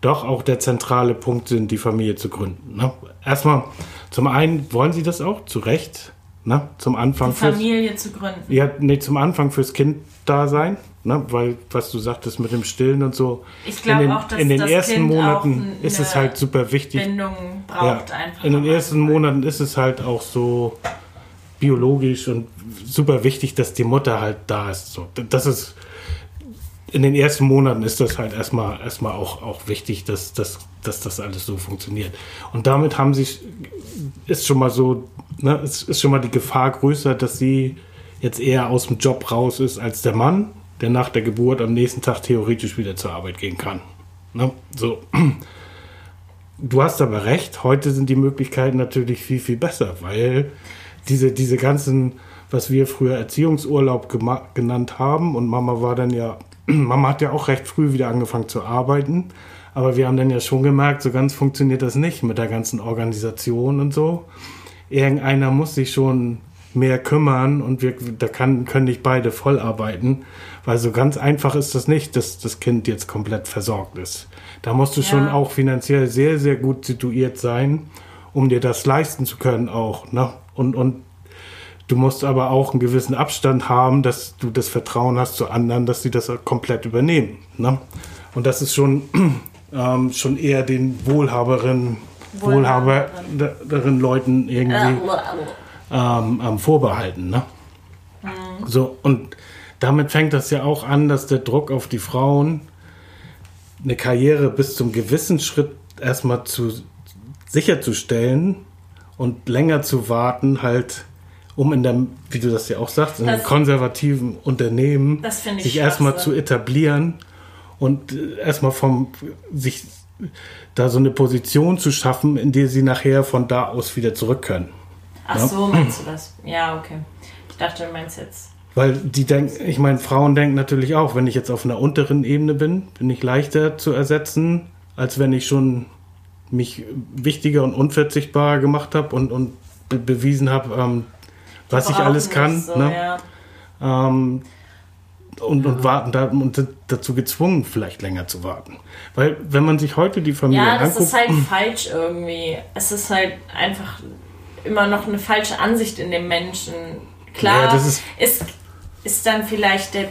doch auch der zentrale Punkt sind, die Familie zu gründen. Ne? Erstmal, zum einen wollen sie das auch, zu Recht. Ne? Zum Anfang Die Familie zu gründen. Ja, nee, zum Anfang fürs Kind da sein, ne? weil, was du sagtest mit dem Stillen und so. Ich glaube in den, auch, dass in den das ersten Kind Monaten ist es halt super wichtig. Bindung Ja, braucht einfach. in den ersten. Monaten ist es halt auch so biologisch und super wichtig, dass die Mutter halt da ist. So, das ist in den ersten Monaten ist das halt erstmal erstmal auch, auch wichtig, dass, dass, dass das alles so funktioniert. Und damit haben sie ist schon mal so, ne, es ist schon mal die Gefahr größer, dass sie jetzt eher aus dem Job raus ist als der Mann, der nach der Geburt am nächsten Tag theoretisch wieder zur Arbeit gehen kann. Ne? So. Du hast aber recht, heute sind die Möglichkeiten natürlich viel, viel besser, weil diese, diese ganzen, was wir früher Erziehungsurlaub genannt haben, und Mama war dann ja, Mama hat ja auch recht früh wieder angefangen zu arbeiten, aber wir haben dann ja schon gemerkt, so ganz funktioniert das nicht mit der ganzen Organisation und so. Irgendeiner muss sich schon mehr kümmern und wir, da kann, können nicht beide voll arbeiten, weil so ganz einfach ist das nicht, dass das Kind jetzt komplett versorgt ist. Da musst du Ja. schon auch finanziell sehr, sehr gut situiert sein, um dir das leisten zu können auch. Ne? Und, und du musst aber auch einen gewissen Abstand haben, dass du das Vertrauen hast zu anderen, dass sie das komplett übernehmen. Ne? Und das ist schon, ähm, schon eher den wohlhaberen, wohlhaberen Leuten irgendwie ähm, vorbehalten. Ne? So, und damit fängt das ja auch an, dass der Druck auf die Frauen, eine Karriere bis zum gewissen Schritt erstmal zu sicherzustellen und länger zu warten, halt, um in der, wie du das ja auch sagst, in einem Das- konservativen Unternehmen sich erstmal zu etablieren und äh, erstmal vom sich da so eine Position zu schaffen, in der sie nachher von da aus wieder zurück können. Ach so, meinst du das? Ja, okay. Ich dachte, du meinst jetzt. Weil die denken, ich meine, Frauen denken natürlich auch, wenn ich jetzt auf einer unteren Ebene bin, bin ich leichter zu ersetzen, als wenn ich schon mich wichtiger und unverzichtbarer gemacht habe und, und be bewiesen habe, ähm, was ich alles kann. So, ne? ja. ähm, und, und warten da, und sind dazu gezwungen, vielleicht länger zu warten. Weil wenn man sich heute die Familie ja, das anguckt, ist halt falsch irgendwie. Es ist halt einfach immer noch eine falsche Ansicht in dem Menschen. Klar, Ja, ist- ist, ist dann vielleicht der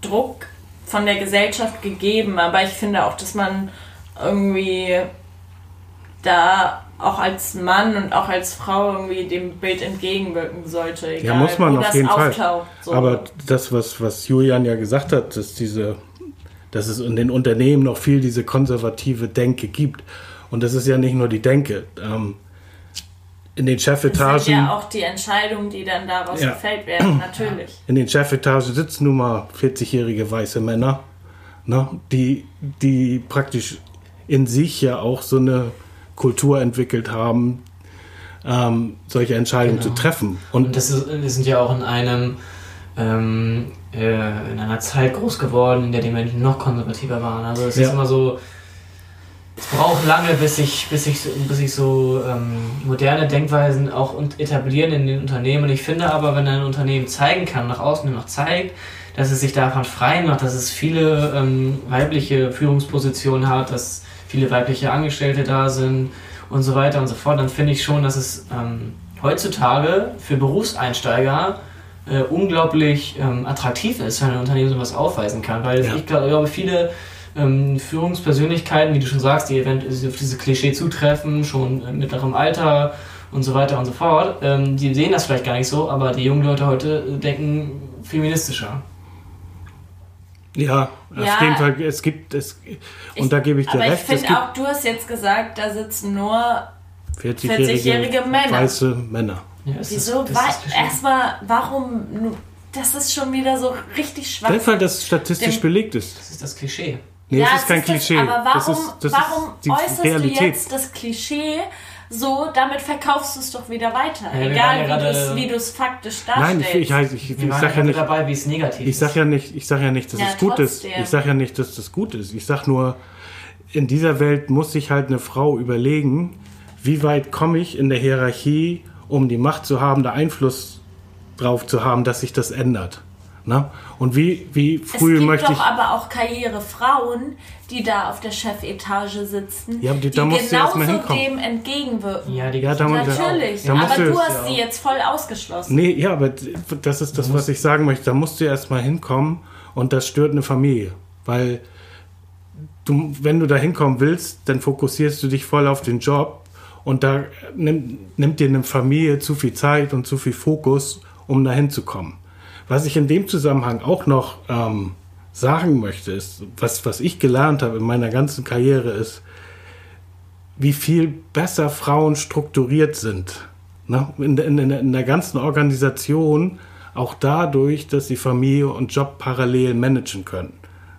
Druck von der Gesellschaft gegeben, aber ich finde auch, dass man irgendwie da auch als Mann und auch als Frau irgendwie dem Bild entgegenwirken sollte. Egal, Ja, muss man auf jeden Fall. so. Aber das, was, was Julian ja gesagt hat, dass diese, dass es in den Unternehmen noch viel diese konservative Denke gibt. Und das ist ja nicht nur die Denke. Ähm, in den das sind Chefetagen, ja auch die Entscheidungen, die dann daraus Ja. gefällt werden, natürlich. in den Chefetagen sitzen nun mal 40-jährige weiße Männer, ne, die, die praktisch in sich ja auch so eine Kultur entwickelt haben, ähm, solche Entscheidungen Genau. zu treffen. Und Und das ist, wir sind ja auch in einem ähm, äh, in einer Zeit groß geworden, in der die Menschen noch konservativer waren. Also es Ja. ist immer so, es braucht lange, bis sich, bis sich, so- bis sich so ähm, moderne Denkweisen auch etablieren in den Unternehmen. Und ich finde aber, wenn ein Unternehmen zeigen kann, nach außen noch zeigt, dass es sich davon frei macht, dass es viele ähm, weibliche Führungspositionen hat, dass viele weibliche Angestellte da sind und so weiter und so fort, dann finde ich schon, dass es ähm, heutzutage für Berufseinsteiger äh, unglaublich ähm, attraktiv ist, wenn ein Unternehmen sowas aufweisen kann. Weil Ja. ich glaube, viele ähm, Führungspersönlichkeiten, wie du schon sagst, die eventuell auf diese Klischee zutreffen, schon in mittlerem Alter und so weiter und so fort, ähm, die sehen das vielleicht gar nicht so, aber die jungen Leute heute denken feministischer. Ja, Ja. auf jeden Fall, es gibt, es, und Ich- da gebe ich dir Aber ich recht, es finde auch, du hast jetzt gesagt, da sitzen nur 40-jährige 40-jährige Männer. weiße Männer. Ja, Wieso? ist- es Wa- ist. Erstmal, warum? Das ist schon wieder so richtig schwach. Weil das statistisch Dem- belegt ist. Das ist das Klischee. Nee, ja, es ist kein das- Klischee. aber warum, das ist, das warum ist die äußerst Realität. du jetzt das Klischee so? Damit verkaufst du es doch wieder weiter. Ja, Egal, ja wie du es faktisch Nein, darstellst. ich, ich, ich, ich, Wir waren sag ja nicht, dabei, wie es negativ ich sag ist. ja nicht, ich sag ja nicht, dass Ja, es gut ist. trotzdem. Ich sag ja nicht, dass das gut ist. Ich sag nur, in dieser Welt muss sich halt eine Frau überlegen, wie weit komme ich in der Hierarchie, um die Macht zu haben, da Einfluss drauf zu haben, dass sich das ändert. Ne? Und wie, wie früh es gibt möchte doch ich. aber auch Karrierefrauen, die da auf der Chefetage sitzen, Ja, die- die genauso hinkommen. dem entgegenwirken. Ja, die Ja, da Natürlich, da aber du- hast sie jetzt voll ausgeschlossen. Nee, ja, aber das ist das, was ich sagen möchte. Da musst du erst mal hinkommen und das stört eine Familie. Weil du, wenn du da hinkommen willst, dann fokussierst du dich voll auf den Job und da nimmt, nimmt dir eine Familie zu viel Zeit und zu viel Fokus, um da hinzukommen. Was ich in dem Zusammenhang auch noch ähm, sagen möchte, ist, was, was ich gelernt habe in meiner ganzen Karriere, ist, wie viel besser Frauen strukturiert sind. Ne? In, in, in der ganzen Organisation, auch dadurch, dass sie Familie und Job parallel managen können.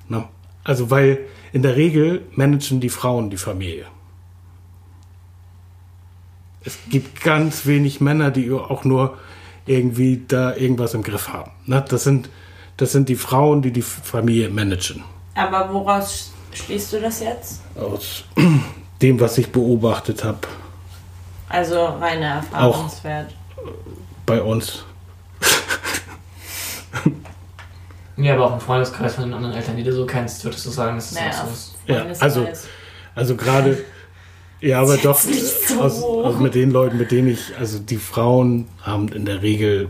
Ne? Also, weil in der Regel managen die Frauen die Familie. Es gibt ganz wenig Männer, die auch nur irgendwie da irgendwas im Griff haben. Ne? Das, sind, das sind die Frauen, die die Familie managen. Aber woraus schließt du das jetzt? Aus dem, was ich beobachtet habe Also reiner Erfahrungswert. bei uns. Ja, aber auch im Freundeskreis von den anderen Eltern, die du so kennst, würdest du sagen, dass es Naja, auch so ist. Ja, also- Also gerade, ja, aber doch äh, so. aus, aus mit den Leuten, mit denen ich, also die Frauen haben in der Regel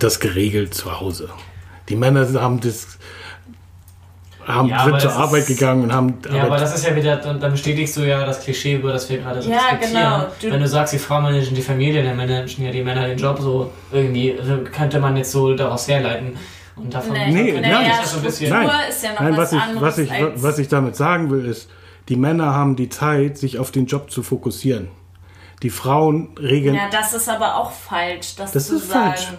das geregelt zu Hause. Die Männer haben das, haben, Ja, sind zur Arbeit ist- gegangen und haben. Ja, aber das ist ja wieder, dann, dann bestätigst du ja das Klischee, über das wir gerade so Ja, diskutieren. genau. Du- Wenn du sagst, die Frauen managen die Familie, dann managen ja die Männer den Job so irgendwie, also könnte man jetzt so daraus herleiten. Und davon Nee, Nee, nein. man naja, das so ein bisschen. Struktur Nein. ist ja noch Nein, was, was ich, anderes was, ich, was ich damit sagen will, ist, die Männer haben die Zeit, sich auf den Job zu fokussieren. Die Frauen regeln ja, das ist aber auch falsch, das, Das zu ist sagen. falsch.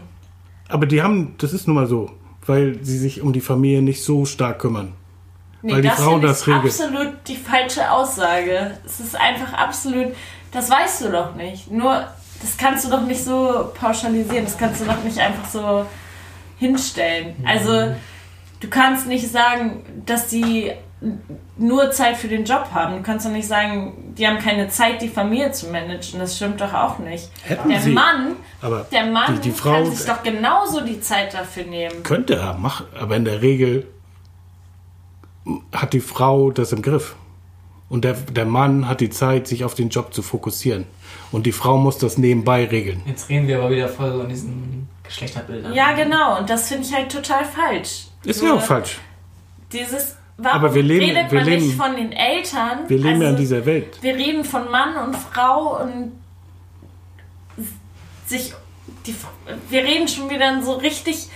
Aber die haben, das ist nun mal so, weil sie sich um die Familie nicht so stark kümmern. Nee, Weil die das Frauen finde ich das regeln. absolut die falsche Aussage. Es ist einfach absolut, das weißt du doch nicht. Nur, das kannst du doch nicht so pauschalisieren, das kannst du doch nicht einfach so hinstellen. Also, du kannst nicht sagen, dass die nur Zeit für den Job haben. Du kannst doch nicht sagen, die haben keine Zeit, die Familie zu managen. Das stimmt doch auch nicht. Hätten der sie. Mann, Aber der Mann die, die Frau kann sich doch genauso die Zeit dafür nehmen. könnte er, mach, aber in der Regel hat die Frau das im Griff. Und der, der Mann hat die Zeit, sich auf den Job zu fokussieren. Und die Frau muss das nebenbei regeln. Jetzt reden wir aber wieder voll so in diesen Geschlechterbildern. Ja, genau. Und das finde ich halt total falsch. Ist ja auch falsch. Dieses, warum Aber wir leben- redet wir man leben- nicht von den Eltern? Wir leben ja in Also, dieser Welt. Wir reden von Mann und Frau und sich. Die, wir reden schon wieder in so richtig,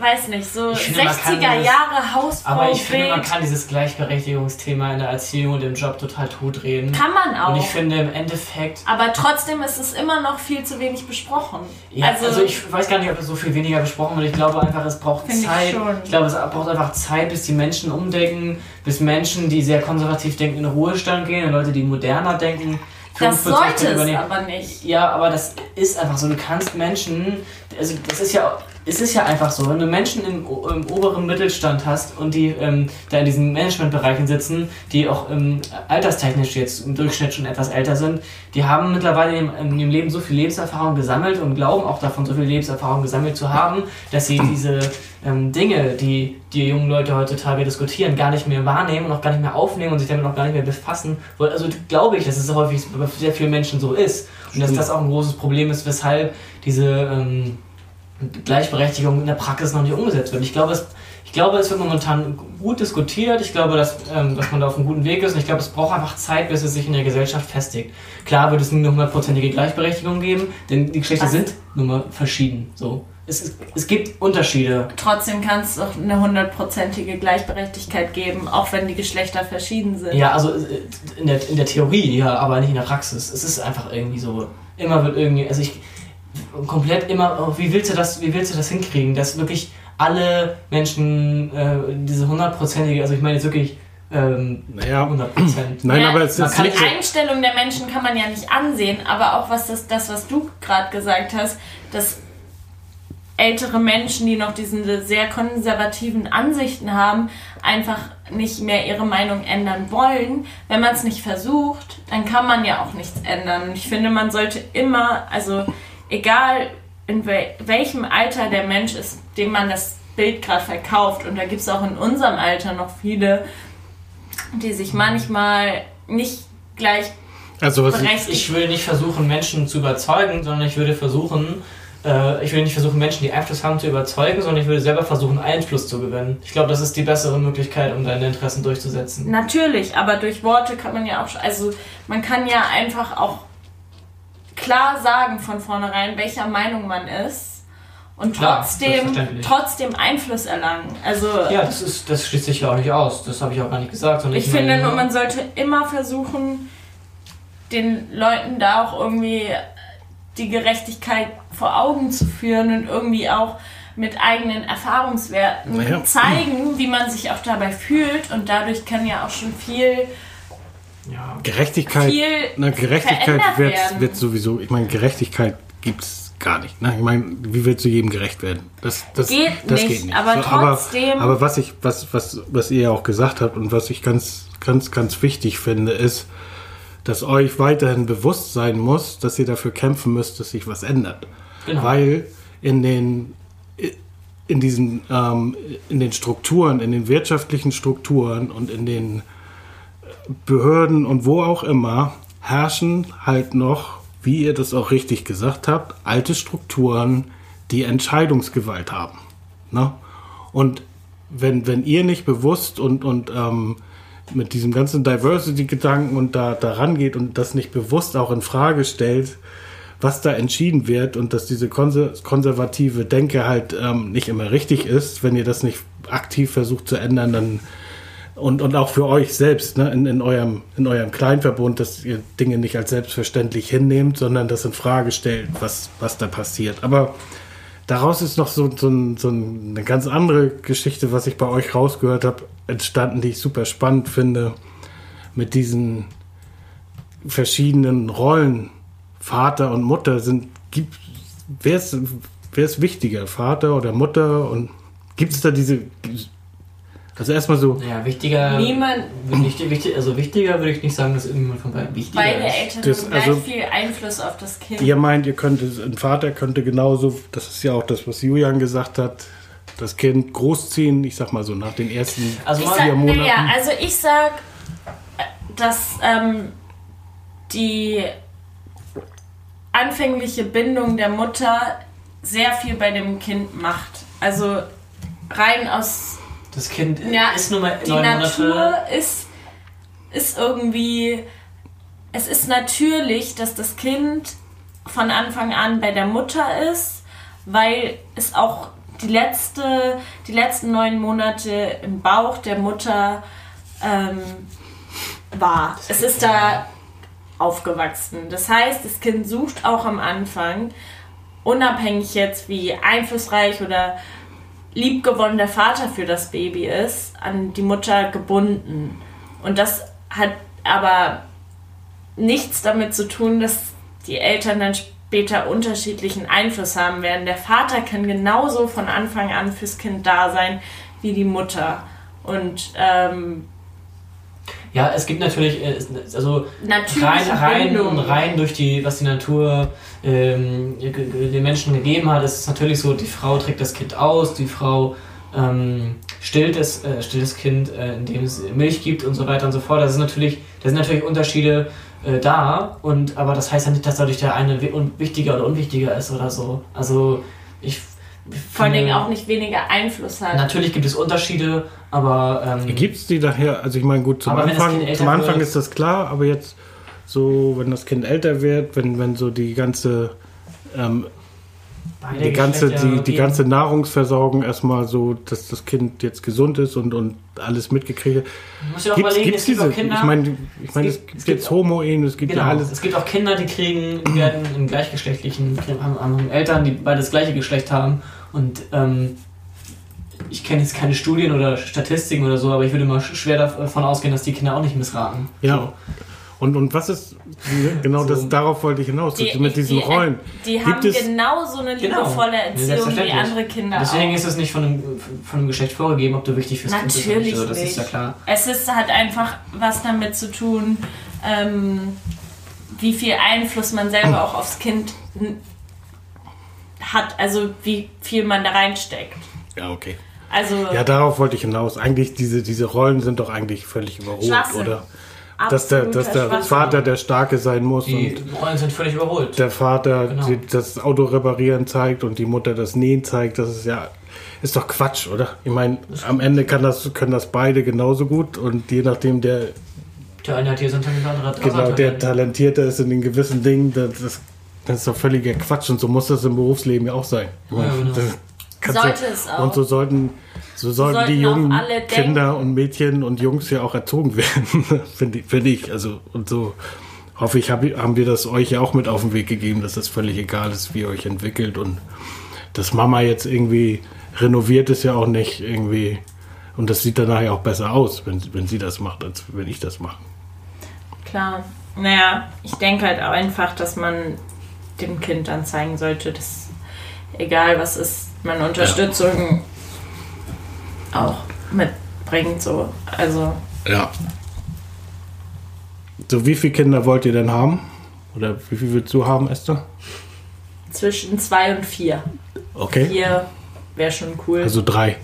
weiß nicht, so Ich finde, man kann 60er dieses- Jahre Hausfrau. Aber ich finde, man kann dieses Gleichberechtigungsthema in der Erziehung und im Job total totreden. Kann man auch. Und ich finde im Endeffekt, aber trotzdem ist es immer noch viel zu wenig besprochen. ja, also, ich weiß gar nicht, ob es so viel weniger besprochen wird. Ich glaube einfach, es braucht ich Zeit. schon. Ich glaube, es braucht einfach Zeit, bis die Menschen umdenken, bis Menschen, die sehr konservativ denken, in den Ruhestand gehen und Leute, die moderner denken. das 45 sollte es aber nicht. Ja, aber das ist einfach so. Du kannst Menschen, also das ist ja, es ist ja einfach so, wenn du Menschen im, im oberen Mittelstand hast und die ähm, da in diesen Managementbereichen sitzen, die auch ähm, alterstechnisch jetzt im Durchschnitt schon etwas älter sind, die haben mittlerweile in, in ihrem Leben so viel Lebenserfahrung gesammelt und glauben auch davon, so viel Lebenserfahrung gesammelt zu haben, dass sie diese ähm, Dinge, die die jungen Leute heutzutage diskutieren, gar nicht mehr wahrnehmen und auch gar nicht mehr aufnehmen und sich damit auch gar nicht mehr befassen. Weil- Also glaube ich, dass es häufig bei sehr vielen Menschen so ist und dass das auch ein großes Problem ist, weshalb diese ähm, Gleichberechtigung in der Praxis noch nicht umgesetzt wird. Ich glaube, es, ich glaube, es wird momentan gut diskutiert. Ich glaube, dass, ähm, dass man da auf einem guten Weg ist. Und ich glaube, es braucht einfach Zeit, bis es sich in der Gesellschaft festigt. Klar wird es nie eine hundertprozentige Gleichberechtigung geben, denn die Geschlechter Was? sind nun mal verschieden. So. Es, ist, es gibt Unterschiede. Trotzdem kann es doch eine hundertprozentige Gleichberechtigkeit geben, auch wenn die Geschlechter verschieden sind. Ja, also äh, in der, in der Theorie, ja, aber nicht in der Praxis. Es ist einfach irgendwie so. Immer wird irgendwie, also ich komplett immer, oh, wie willst du das, wie willst du das hinkriegen, dass wirklich alle Menschen äh, diese hundertprozentige, also ich meine jetzt wirklich ähm, Naja, 100 Prozent. nein, Ja, aber es ist Die nicht so. Einstellung der Menschen kann man ja nicht ansehen, aber auch was das, das was du gerade gesagt hast, dass ältere Menschen, die noch diese sehr konservativen Ansichten haben, einfach nicht mehr ihre Meinung ändern wollen. Wenn man es nicht versucht, dann kann man ja auch nichts ändern. Und ich finde, man sollte immer, also egal in wel welchem Alter der Mensch ist, dem man das Bild gerade verkauft. Und da gibt es auch in unserem Alter noch viele, die sich manchmal nicht gleich Also was ich. Ich würde nicht versuchen, Menschen zu überzeugen, sondern ich würde versuchen, äh, ich würde nicht versuchen, Menschen, die Einfluss haben, zu überzeugen, sondern ich würde selber versuchen, Einfluss zu gewinnen. Ich glaube, das ist die bessere Möglichkeit, um deine Interessen durchzusetzen. Natürlich, aber durch Worte kann man ja auch, also man kann ja einfach auch klar sagen von vornherein, welcher Meinung man ist und Klar, trotzdem, trotzdem Einfluss erlangen. Also Ja, das, ist, das schließt sich ja auch nicht aus. Das habe ich auch gar nicht gesagt. sondern ich finde nur, man sollte immer versuchen, den Leuten da auch irgendwie die Gerechtigkeit vor Augen zu führen und irgendwie auch mit eigenen Erfahrungswerten Naja. zeigen, wie man sich auch dabei fühlt und dadurch kann ja auch schon viel ja, Gerechtigkeit, viel na, Gerechtigkeit wird, wird sowieso, ich meine, Gerechtigkeit gibt es gar nicht. Ne? Ich meine, wie wird zu jedem gerecht werden? Das, das Geht das nicht, geht nicht. aber trotzdem- Aber, aber was ich, was, was, was ihr ja auch gesagt habt und was ich ganz, ganz, ganz wichtig finde, ist, dass euch weiterhin bewusst sein muss, dass ihr dafür kämpfen müsst, dass sich was ändert. Genau. Weil in den in diesen ähm, in den Strukturen, in den wirtschaftlichen Strukturen und in den Behörden und wo auch immer herrschen halt noch, wie ihr das auch richtig gesagt habt, alte Strukturen, die Entscheidungsgewalt haben. Ne? Und wenn, wenn ihr nicht bewusst und, und ähm, mit diesem ganzen Diversity-Gedanken und da, da rangeht und das nicht bewusst auch in Frage stellt, was da entschieden wird und dass diese konser konservative Denke halt ähm, nicht immer richtig ist, wenn ihr das nicht aktiv versucht zu ändern, dann und, und auch für euch selbst, ne, in, in, eurem, in eurem Kleinverbund, dass ihr Dinge nicht als selbstverständlich hinnehmt, sondern das in Frage stellt, was, was da passiert. Aber daraus ist noch so, so, ein, so eine ganz andere Geschichte, was ich bei euch rausgehört habe, entstanden, die ich super spannend finde, mit diesen verschiedenen Rollen. Vater und Mutter sind, gibt, wer ist, wer ist wichtiger, Vater oder Mutter? Und gibt es da diese, also erstmal so, ja wichtiger. Niemand- Wichtig, wichtig, also wichtiger würde ich nicht sagen, dass irgendjemand von beiden wichtiger beide ist. Eltern Das- haben gleich also- viel Einfluss auf das Kind. Ihr meint, ihr könntet, ein Vater könnte genauso, das ist ja auch das, was Julian gesagt hat, das Kind großziehen, ich sag mal so nach den ersten Also mal- sag, vier Monaten. ja, also ich sag, dass ähm, die anfängliche Bindung der Mutter sehr viel bei dem Kind macht. Also rein aus Das Kind ja, ist nur mal die Natur Monate. ist ist irgendwie es ist natürlich, dass das Kind von Anfang an bei der Mutter ist, weil es auch die letzte die letzten neun Monate im Bauch der Mutter ähm, war. Es ist da aufgewachsen. Das heißt, das Kind sucht auch am Anfang, unabhängig jetzt wie einflussreich oder liebgewonnen der Vater für das Baby ist, an die Mutter gebunden. Und das hat aber nichts damit zu tun, dass die Eltern dann später unterschiedlichen Einfluss haben werden. Der Vater kann genauso von Anfang an fürs Kind da sein wie die Mutter. Und ähm, Ja, es gibt natürlich, äh, also rein, rein rein durch die, was die Natur ähm, den Menschen gegeben hat, ist es natürlich so, die Frau trägt das Kind aus, die Frau ähm, stillt, es, äh, stillt das Kind, äh, indem es Milch gibt und so weiter und so fort. Das ist natürlich, da sind natürlich Unterschiede äh, da, und aber das heißt ja nicht, dass dadurch der eine wichtiger oder unwichtiger ist oder so. Also ich vor allen Dingen auch nicht weniger Einfluss hat. Natürlich gibt es Unterschiede, aber ähm, Gibt es die daher, also ich meine, gut, zum Anfang, zum Anfang wird- ist das klar, aber jetzt so, wenn das Kind älter wird, wenn, wenn so die ganze, ähm, die ganze, die, die ganze Nahrungsversorgung erstmal so, dass das Kind jetzt gesund ist und, und alles mitgekriegt hat. Du musst ja auch Gibt's, überlegen, gibt's es gibt diese, Kinder. ich meine, ich meine, es gibt- es gibt jetzt Homo-Ehen, es gibt Genau. ja alles. Es gibt auch Kinder, die kriegen, die werden in gleichgeschlechtlichen, haben, haben Eltern, die beide das gleiche Geschlecht haben. Und ähm, ich kenne jetzt keine Studien oder Statistiken oder so, aber ich würde mal sch- schwer davon ausgehen, dass die Kinder auch nicht missraten. Ja. Und, und was ist, genau So. das, darauf wollte ich hinaus, Die, mit diesen die, Rollen. Die Gibt haben es- genauso eine Genau. liebevolle Ja, Erziehung wie selbstverständlich. andere Kinder Deswegen auch. ist es nicht von einem, von einem Geschlecht vorgegeben, ob du wichtig fürs Kind bist. oder Natürlich nicht. Also, das nicht. ist ja klar. Es ist, hat einfach was damit zu tun, ähm, wie viel Einfluss man selber auch aufs Kind hat, also wie viel man da reinsteckt. Ja, okay. Also Ja, darauf wollte ich hinaus. Eigentlich, diese, diese Rollen sind doch eigentlich völlig überholt, oder? Dass der, dass der. Vater der Starke sein muss Die und Rollen sind völlig überholt. der Vater Genau. die, das Auto reparieren zeigt und die Mutter das Nähen zeigt. Das ist ja, ist doch Quatsch, oder? Ich meine, am Ende kann das, können das beide genauso gut und je nachdem, der, Der eine hat hier sein Talent, der andere hat genau, der Talent. talentierter ist in den gewissen Dingen, das, das, ist doch völliger Quatsch und so muss das im Berufsleben ja auch sein. Ja, genau. das Sollte ja, es auch. Und so sollten, so sollten sollten die jungen denken. Kinder und Mädchen und Jungs ja auch erzogen werden, finde ich, finde ich. Also, und so hoffe ich, hab, haben wir das euch ja auch mit auf den Weg gegeben, dass das völlig egal ist, wie ihr euch entwickelt und dass Mama jetzt irgendwie renoviert ist ja auch nicht irgendwie. Und das sieht dann nachher auch besser aus, wenn, wenn sie das macht, als wenn ich das mache. Klar. Naja, ich denke halt auch einfach, dass man dem Kind dann zeigen sollte, dass egal was ist, man Unterstützung auch mitbringt. So. Also Ja. So, wie viele Kinder wollt ihr denn haben? Oder wie viel willst du haben, Esther? zwischen zwei und vier. Okay. Vier wäre schon cool. Also drei.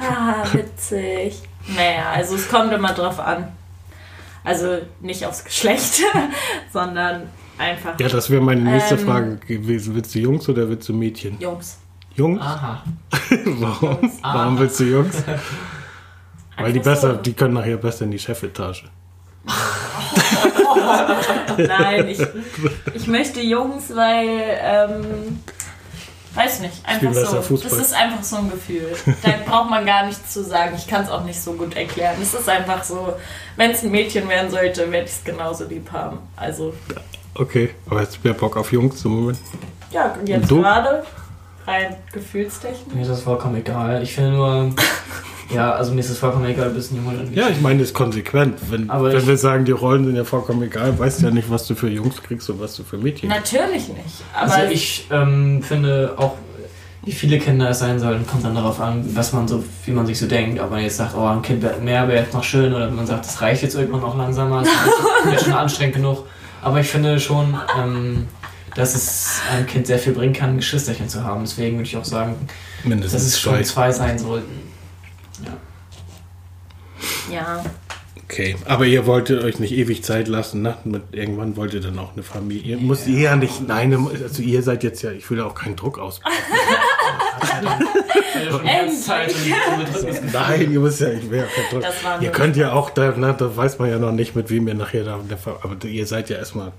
ah, witzig. Naja, also es kommt immer drauf an. Also nicht aufs Geschlecht, sondern einfach Ja, das wäre meine nächste Ähm. Frage gewesen. Willst du Jungs oder willst du Mädchen? Jungs. Jungs? Aha. Warum? Warum Ah. willst du Jungs? Weil die besser, die können nachher besser in die Chefetage. Nein, ich, ich möchte Jungs, weil, ähm, weiß nicht, einfach so. Fußball. Das ist einfach so ein Gefühl. Da braucht man gar nichts zu sagen. Ich kann es auch nicht so gut erklären. Es ist einfach so, wenn es ein Mädchen werden sollte, werde ich es genauso lieb haben. Also, Okay, aber jetzt mehr Bock auf Jungs zum Moment. ja, jetzt gerade rein gefühlstechnisch. Mir ist das vollkommen egal. Ich finde nur, ja, also mir ist es vollkommen egal, ob es ein Junge oder ein Ja, ich meine, das ist konsequent. Wenn, Aber wenn ich- wir sagen, die Rollen sind ja vollkommen egal, weißt du ja nicht, was du für Jungs kriegst und was du für Mädchen kriegst. Natürlich nicht. Aber Also ich ähm, finde auch, wie viele Kinder es sein sollen, kommt dann darauf an, was man so, wie man sich so denkt. Ob man jetzt sagt, oh, ein Kind mehr wäre jetzt noch schön, oder man sagt, das reicht jetzt irgendwann auch langsamer, das ist schon anstrengend genug. Aber ich finde schon, ähm, dass es einem Kind sehr viel bringen kann, ein Geschwisterchen zu haben. Deswegen würde ich auch sagen, Mindestens dass es schon zwei. zwei sein sollten. ja, Okay, aber ihr wolltet euch nicht ewig Zeit lassen, ne? Mit, irgendwann wollt ihr dann auch eine Familie. Ihr müsst ihr ja nicht, nein, also ihr seid jetzt ja, ich will ja auch keinen Druck aus. Nein, ihr müsst ja, ich will ja war Ihr könnt ja auch, da, ne, da weiß man ja noch nicht, mit wem ihr nachher da, aber ihr seid ja erstmal,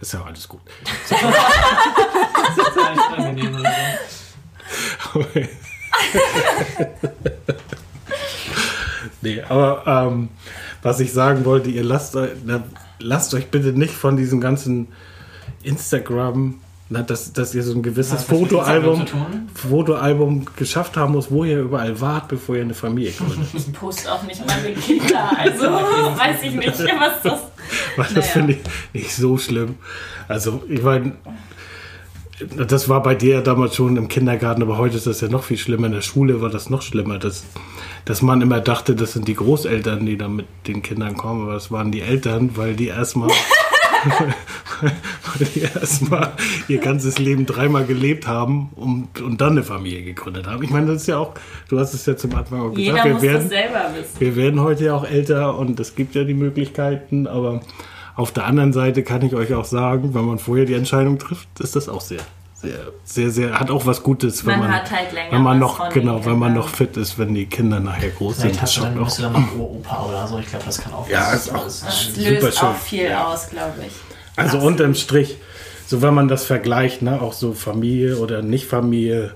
ist ja alles gut. nee, aber ähm, was ich sagen wollte, ihr lasst euch, na, lasst euch bitte nicht von diesem ganzen Instagram, na, dass, dass ihr so ein gewisses Fotoalbum, Fotoalbum geschafft haben muss, wo ihr überall wart, bevor ihr eine Familie gründet. ich poste auch nicht meine Kinder. Also weiß ich nicht, was das. Weil das Naja. finde ich nicht so schlimm. Also, ich meine, das war bei dir ja damals schon im Kindergarten, aber heute ist das ja noch viel schlimmer. In der Schule war das noch schlimmer, dass, dass man immer dachte, das sind die Großeltern, die da mit den Kindern kommen, aber das waren die Eltern, weil die erstmal. Weil die erstmal ihr ganzes Leben dreimal gelebt haben und, und dann eine Familie gegründet haben. Ich meine, das ist ja auch, du hast es ja zum Anfang auch gesagt, Jeder wir muss werden, das selber wissen. wir werden heute ja auch älter und es gibt ja die Möglichkeiten, aber auf der anderen Seite kann ich euch auch sagen, wenn man vorher die Entscheidung trifft, ist das auch sehr, sehr, sehr, hat auch was Gutes, wenn Man man, hat halt länger wenn man noch, genau, wenn man noch fit ist, wenn die Kinder nachher groß Vielleicht sind. hast du Das dann, bist du dann noch Uropa oder so. Ich glaube, das kann auch Ja, was ist auch- Das sein. löst Super schön. auch viel Ja. aus, glaube ich. Also Absolut. unterm Strich, so wenn man das vergleicht, ne, auch so Familie oder Nicht-Familie,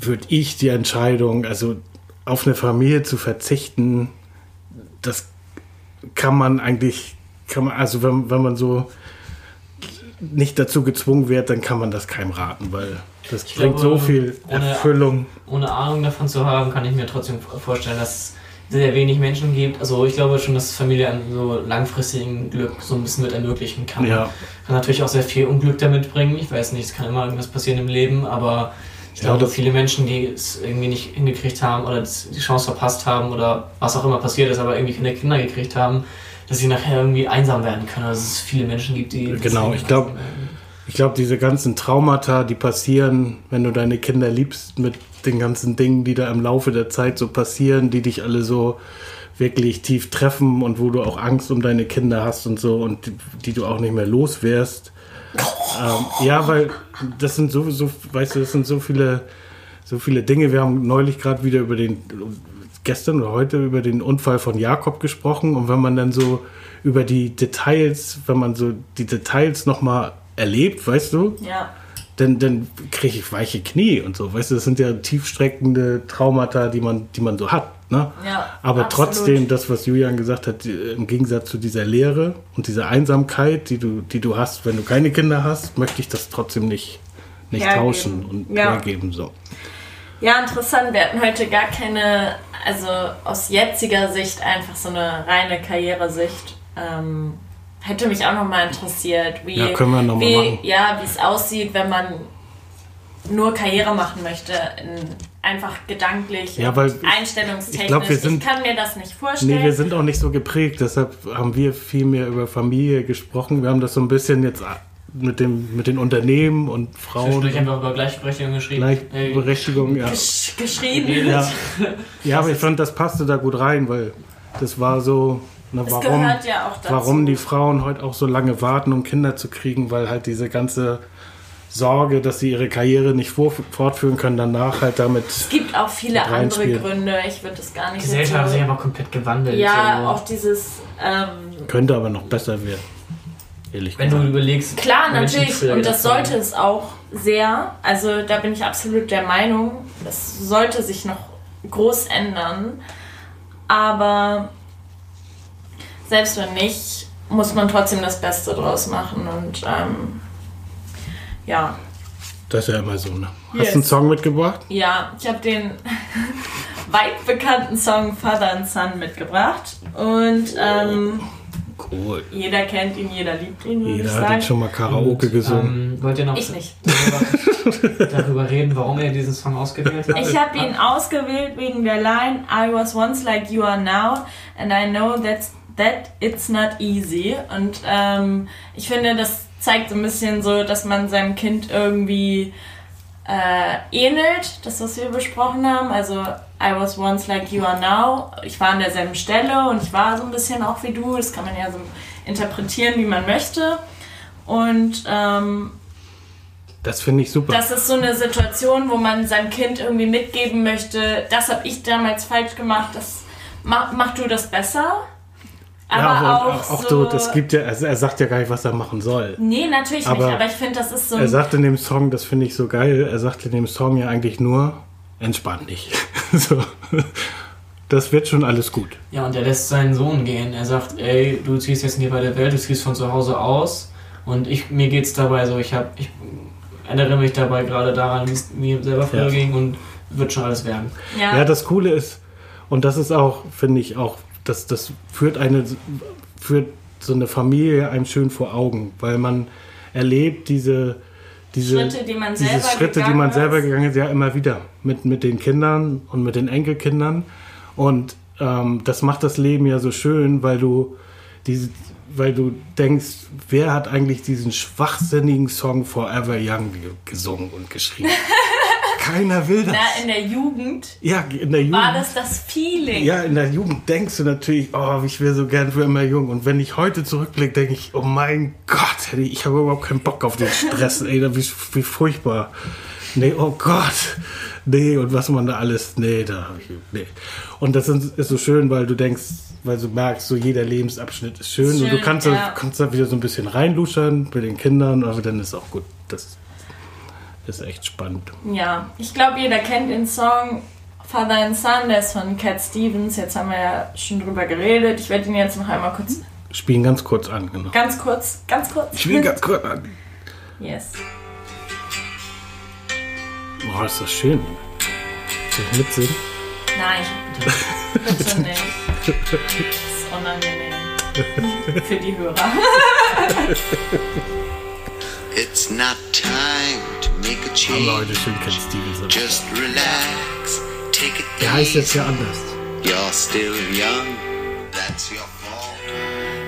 würde ich die Entscheidung, also auf eine Familie zu verzichten, das kann man eigentlich, kann man, also wenn, wenn man so nicht dazu gezwungen wird, dann kann man das keinem raten, weil das Ich bringt glaube, so viel ohne- Erfüllung. ohne Ahnung davon zu haben, kann ich mir trotzdem vorstellen, dass es sehr wenig Menschen gibt. Also ich glaube schon, dass Familie an so langfristigen Glück so ein bisschen mit ermöglichen kann. Ja. Kann natürlich auch sehr viel Unglück damit bringen. Ich weiß nicht, es kann immer irgendwas passieren im Leben, aber ich glaube, viele Menschen, die es irgendwie nicht hingekriegt haben oder die Chance verpasst haben oder was auch immer passiert ist, aber irgendwie keine Kinder gekriegt haben, dass sie nachher irgendwie einsam werden können. Also dass es viele Menschen gibt, die... Genau, ich glaub, Ich glaube, diese ganzen Traumata, die passieren, wenn du deine Kinder liebst, mit den ganzen Dingen, die da im Laufe der Zeit so passieren, die dich alle so wirklich tief treffen und wo du auch Angst um deine Kinder hast und so und die, die du auch nicht mehr los wärst. Ähm, ja, weil das sind so, so, weißt du, das sind so viele, so viele Dinge. Wir haben neulich gerade wieder über den, gestern oder heute über den Unfall von Jakob gesprochen und wenn man dann so über die Details, wenn man so die Details nochmal erlebt, weißt du, Ja. dann, dann kriege ich weiche Knie und so. Weißt du, das sind ja tiefstreckende Traumata, die man, die man so hat. Ne? Ja, Aber absolut. trotzdem, das, was Julian gesagt hat, die- im Gegensatz zu dieser Leere und dieser Einsamkeit, die du, die du hast, wenn du keine Kinder hast, möchte ich das trotzdem nicht, nicht Hergeben. tauschen und Ja. hergeben. So. Ja, interessant. Wir hatten heute gar keine, also aus jetziger Sicht einfach so eine reine Karrieresicht. Ähm, hätte mich auch nochmal interessiert, wie, Ja, können wir noch mal wie, machen. ja, wie es aussieht, wenn man nur Karriere machen möchte, in, einfach gedanklich, Ja, weil ich- einstellungstechnisch. ich glaub, wir sind- ich kann mir das nicht vorstellen. Nee, wir sind auch nicht so geprägt, deshalb haben wir viel mehr über Familie gesprochen. Wir haben das so ein bisschen jetzt mit, dem, mit den Unternehmen und Frauen. Zwischendurch wir über Gleichberechtigung geschrieben. Gleichberechtigung, ja. Gesch geschrien. geredet. Ja, ja aber ich fand, das passte da gut rein, weil das war so, na, Es warum, gehört ja auch dazu. warum die Frauen heute auch so lange warten, um Kinder zu kriegen, weil halt diese ganze Sorge, dass sie ihre Karriere nicht fortführen können, danach halt damit. Es gibt auch viele andere. Gründe. Ich würde das gar Die nicht Gesellschaft hat sich aber komplett gewandelt. Ja, so. auch dieses. Ähm, Könnte aber noch besser werden. Ehrlich Wenn du gesagt. überlegst. Klar, natürlich. Und das sollte es auch sehr. Also da bin ich absolut der Meinung, das sollte sich noch groß ändern. Aber selbst wenn nicht, muss man trotzdem das Beste draus machen. Und ähm, ja. Das ist ja immer so, ne? Hast Yes. du einen Song mitgebracht? Ja, ich habe den weit bekannten Song Father and Son mitgebracht. Und ähm, Cool. jeder kennt ihn, jeder liebt ihn, Jeder hat sagen. jetzt schon mal Karaoke Und, gesungen. Ähm, wollt ihr noch Ich nicht. darüber, darüber reden, warum ihr diesen Song ausgewählt habt? Ich habe ihn ausgewählt wegen der Line I was once like you are now and I know that's, that it's not easy. Und ähm, ich finde, das zeigt so ein bisschen so, dass man seinem Kind irgendwie äh, ähnelt, das, was wir besprochen haben. Also I was once like you are now. Ich war an derselben Stelle und ich war so ein bisschen auch wie du. Das kann man ja so interpretieren, wie man möchte. Und ähm, Das finde ich super. das ist so eine Situation, wo man seinem Kind irgendwie mitgeben möchte, das habe ich damals falsch gemacht, das mach, mach du das besser. Aber ja, auch, aber auch so, so, das gibt ja, also er sagt ja gar nicht, was er machen soll. Nee, natürlich Aber nicht, aber ich finde, das ist so Er sagt in dem Song, das finde ich so geil, er sagt in dem Song ja eigentlich nur, entspann dich. so. Das wird schon alles gut. Ja, und er lässt seinen Sohn gehen. Er sagt, ey, du ziehst jetzt nie bei der Welt, du ziehst von zu Hause aus. Und ich, mir geht's dabei so, ich habe, ich erinnere mich dabei gerade daran, wie es mir selber früher Ja. ging und wird schon alles werden. ja, Ja, das Coole ist, und das ist auch, finde ich auch, das, das führt eine, führt so eine Familie einem schön vor Augen, weil man erlebt diese, diese Schritte, die man selber Schritte, die gegangen man ist. selber gegangen ist, ja immer wieder mit, mit den Kindern und mit den Enkelkindern. Und ähm, das macht das Leben ja so schön, weil du diese, weil du denkst, wer hat eigentlich diesen schwachsinnigen Song Forever Young gesungen und geschrieben? Keiner will das. Na, in der Jugend Ja, in der Jugend. war das das Feeling. Ja, in der Jugend denkst du natürlich, oh, ich wäre so gern für immer jung. Und wenn ich heute zurückblicke, denke ich, oh mein Gott, ich habe überhaupt keinen Bock auf den Stress. Ey, wie, wie furchtbar. Nee, oh Gott. Nee, und was man da alles, nee, da habe ich, nee. Und das ist, so schön, weil du denkst, weil du merkst, so jeder Lebensabschnitt ist schön. Ist und du schön, kannst, ja. da, kannst da wieder so ein bisschen reinluschern mit den Kindern, aber dann ist auch gut. Das ist echt spannend. Ja, ich glaube, jeder kennt den Song Father and Son, der ist von Cat Stevens. Jetzt haben wir ja schon drüber geredet. Ich werde ihn jetzt noch einmal kurz, Spielen ganz kurz an, genau. ganz kurz, ganz kurz. Ich will ganz kurz an. Yes. Oh, ist das schön. Soll ich mitsingen? Nein, bitte nicht. Das ist unangenehm. Für die Hörer. It's not time make a change. heute schön Cat Stevens. Just relax, take it Der heißt jetzt easy. ja anders. You're still young, that's your fault.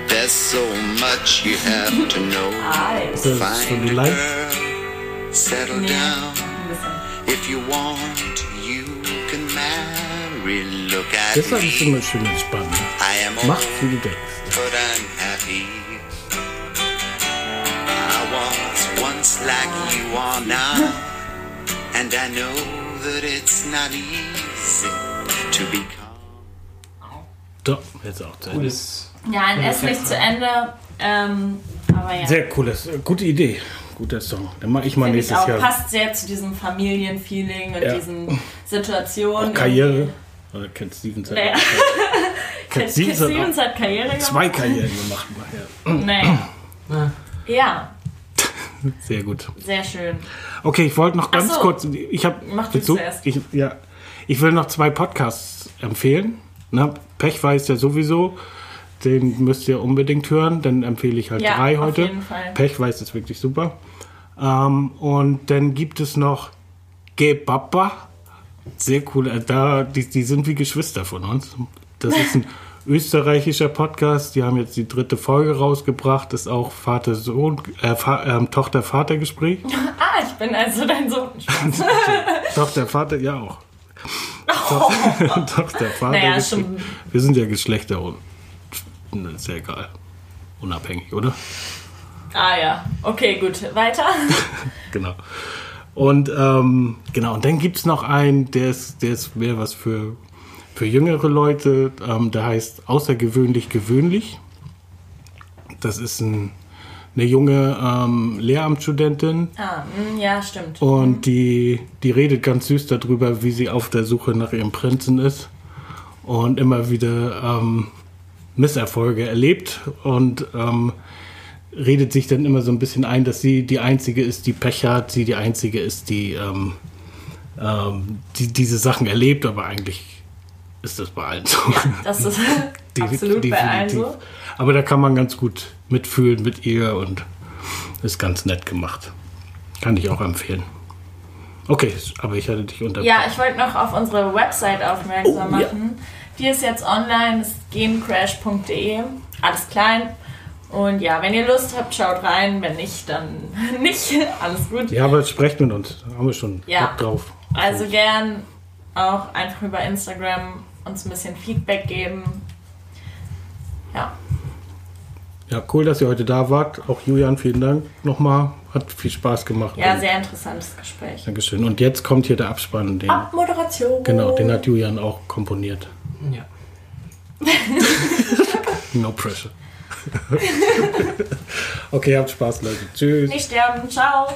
There's so much you have to know. Das ist schon Find die girl, settle Nee, down. If you want, you can marry. Look at Deshalb ist me. immer schön entspannt. I am Macht old, viele Gags. Like you are now, and I know that it's not easy to become. So, jetzt auch zu Ende. Cooles. Ja, ein S nicht zu Ende. Ähm, aber ja. Sehr cooles, äh, gute Idee. Guter Song. Dann mache ich mal Finde ich nächstes auch. Jahr Passt sehr zu diesem Familienfeeling und Ja. diesen Situationen. auch Karriere. Oder Cat Stevens hat, Naja. Cat Stevens hat Karriere gemacht. zwei Karrieren gemacht. Ja. Nee. Ja. Ja, Sehr gut. sehr schön. Okay, ich wollte noch ganz so. kurz. Ich habe Mach du zuerst. Ich, ja, ich will noch zwei Podcasts empfehlen. Ne? Pech weiß ja sowieso. Den müsst ihr unbedingt hören. Dann empfehle ich halt Ja, drei auf heute. jeden Fall. Pech weiß ist wirklich super. Ähm, und dann gibt es noch Gebappa. Sehr cool. Äh, Da, die, die sind wie Geschwister von uns. Das ist ein österreichischer Podcast. Die haben jetzt die dritte Folge rausgebracht. Das ist auch Vater-Sohn, äh, Fa ähm, Tochter-Vater-Gespräch. Ah, ich bin also dein Sohn. Tochter, Vater, ja auch. Tochter, Tochter, Vater. Naja, Gespräch. schon- Wir sind ja Geschlechter und ist ja egal. Unabhängig, oder? Ah ja, okay, gut. Weiter. Genau. Und ähm, genau, und dann gibt es noch einen, der ist, der ist mehr was für, für jüngere Leute. Ähm, der heißt Außergewöhnlich gewöhnlich. Das ist ein, eine junge ähm, Lehramtsstudentin. Ah, mm, ja, stimmt. Und die, die redet ganz süß darüber, wie sie auf der Suche nach ihrem Prinzen ist und immer wieder ähm, Misserfolge erlebt und ähm, redet sich dann immer so ein bisschen ein, dass sie die Einzige ist, die Pech hat, sie die Einzige ist, die, ähm, ähm, die diese Sachen erlebt, aber eigentlich ist das bei allen so. Das ist absolut bei allen so. Aber da kann man ganz gut mitfühlen mit ihr und ist ganz nett gemacht. Kann ich auch empfehlen. Okay, aber ich hatte dich unter. Ja, ich wollte noch auf unsere Website aufmerksam Oh, ja. machen. Die ist jetzt online, ist gencrash.de. Alles klein. Und ja, wenn ihr Lust habt, schaut rein. Wenn nicht, dann nicht. Alles gut. Ja, aber sprecht mit uns. Da haben wir schon Ja. Bock drauf. Also gern auch einfach über Instagram uns ein bisschen Feedback geben. Ja, Ja, cool, dass ihr heute da wart. Auch Julian, vielen Dank nochmal. Hat viel Spaß gemacht. ja, sehr interessantes Gespräch. Dankeschön. Und jetzt kommt hier der Abspann. Den, Abmoderation. genau, den hat Julian auch komponiert. Ja. No pressure. okay, habt Spaß, Leute. Tschüss. Nicht sterben. Ciao.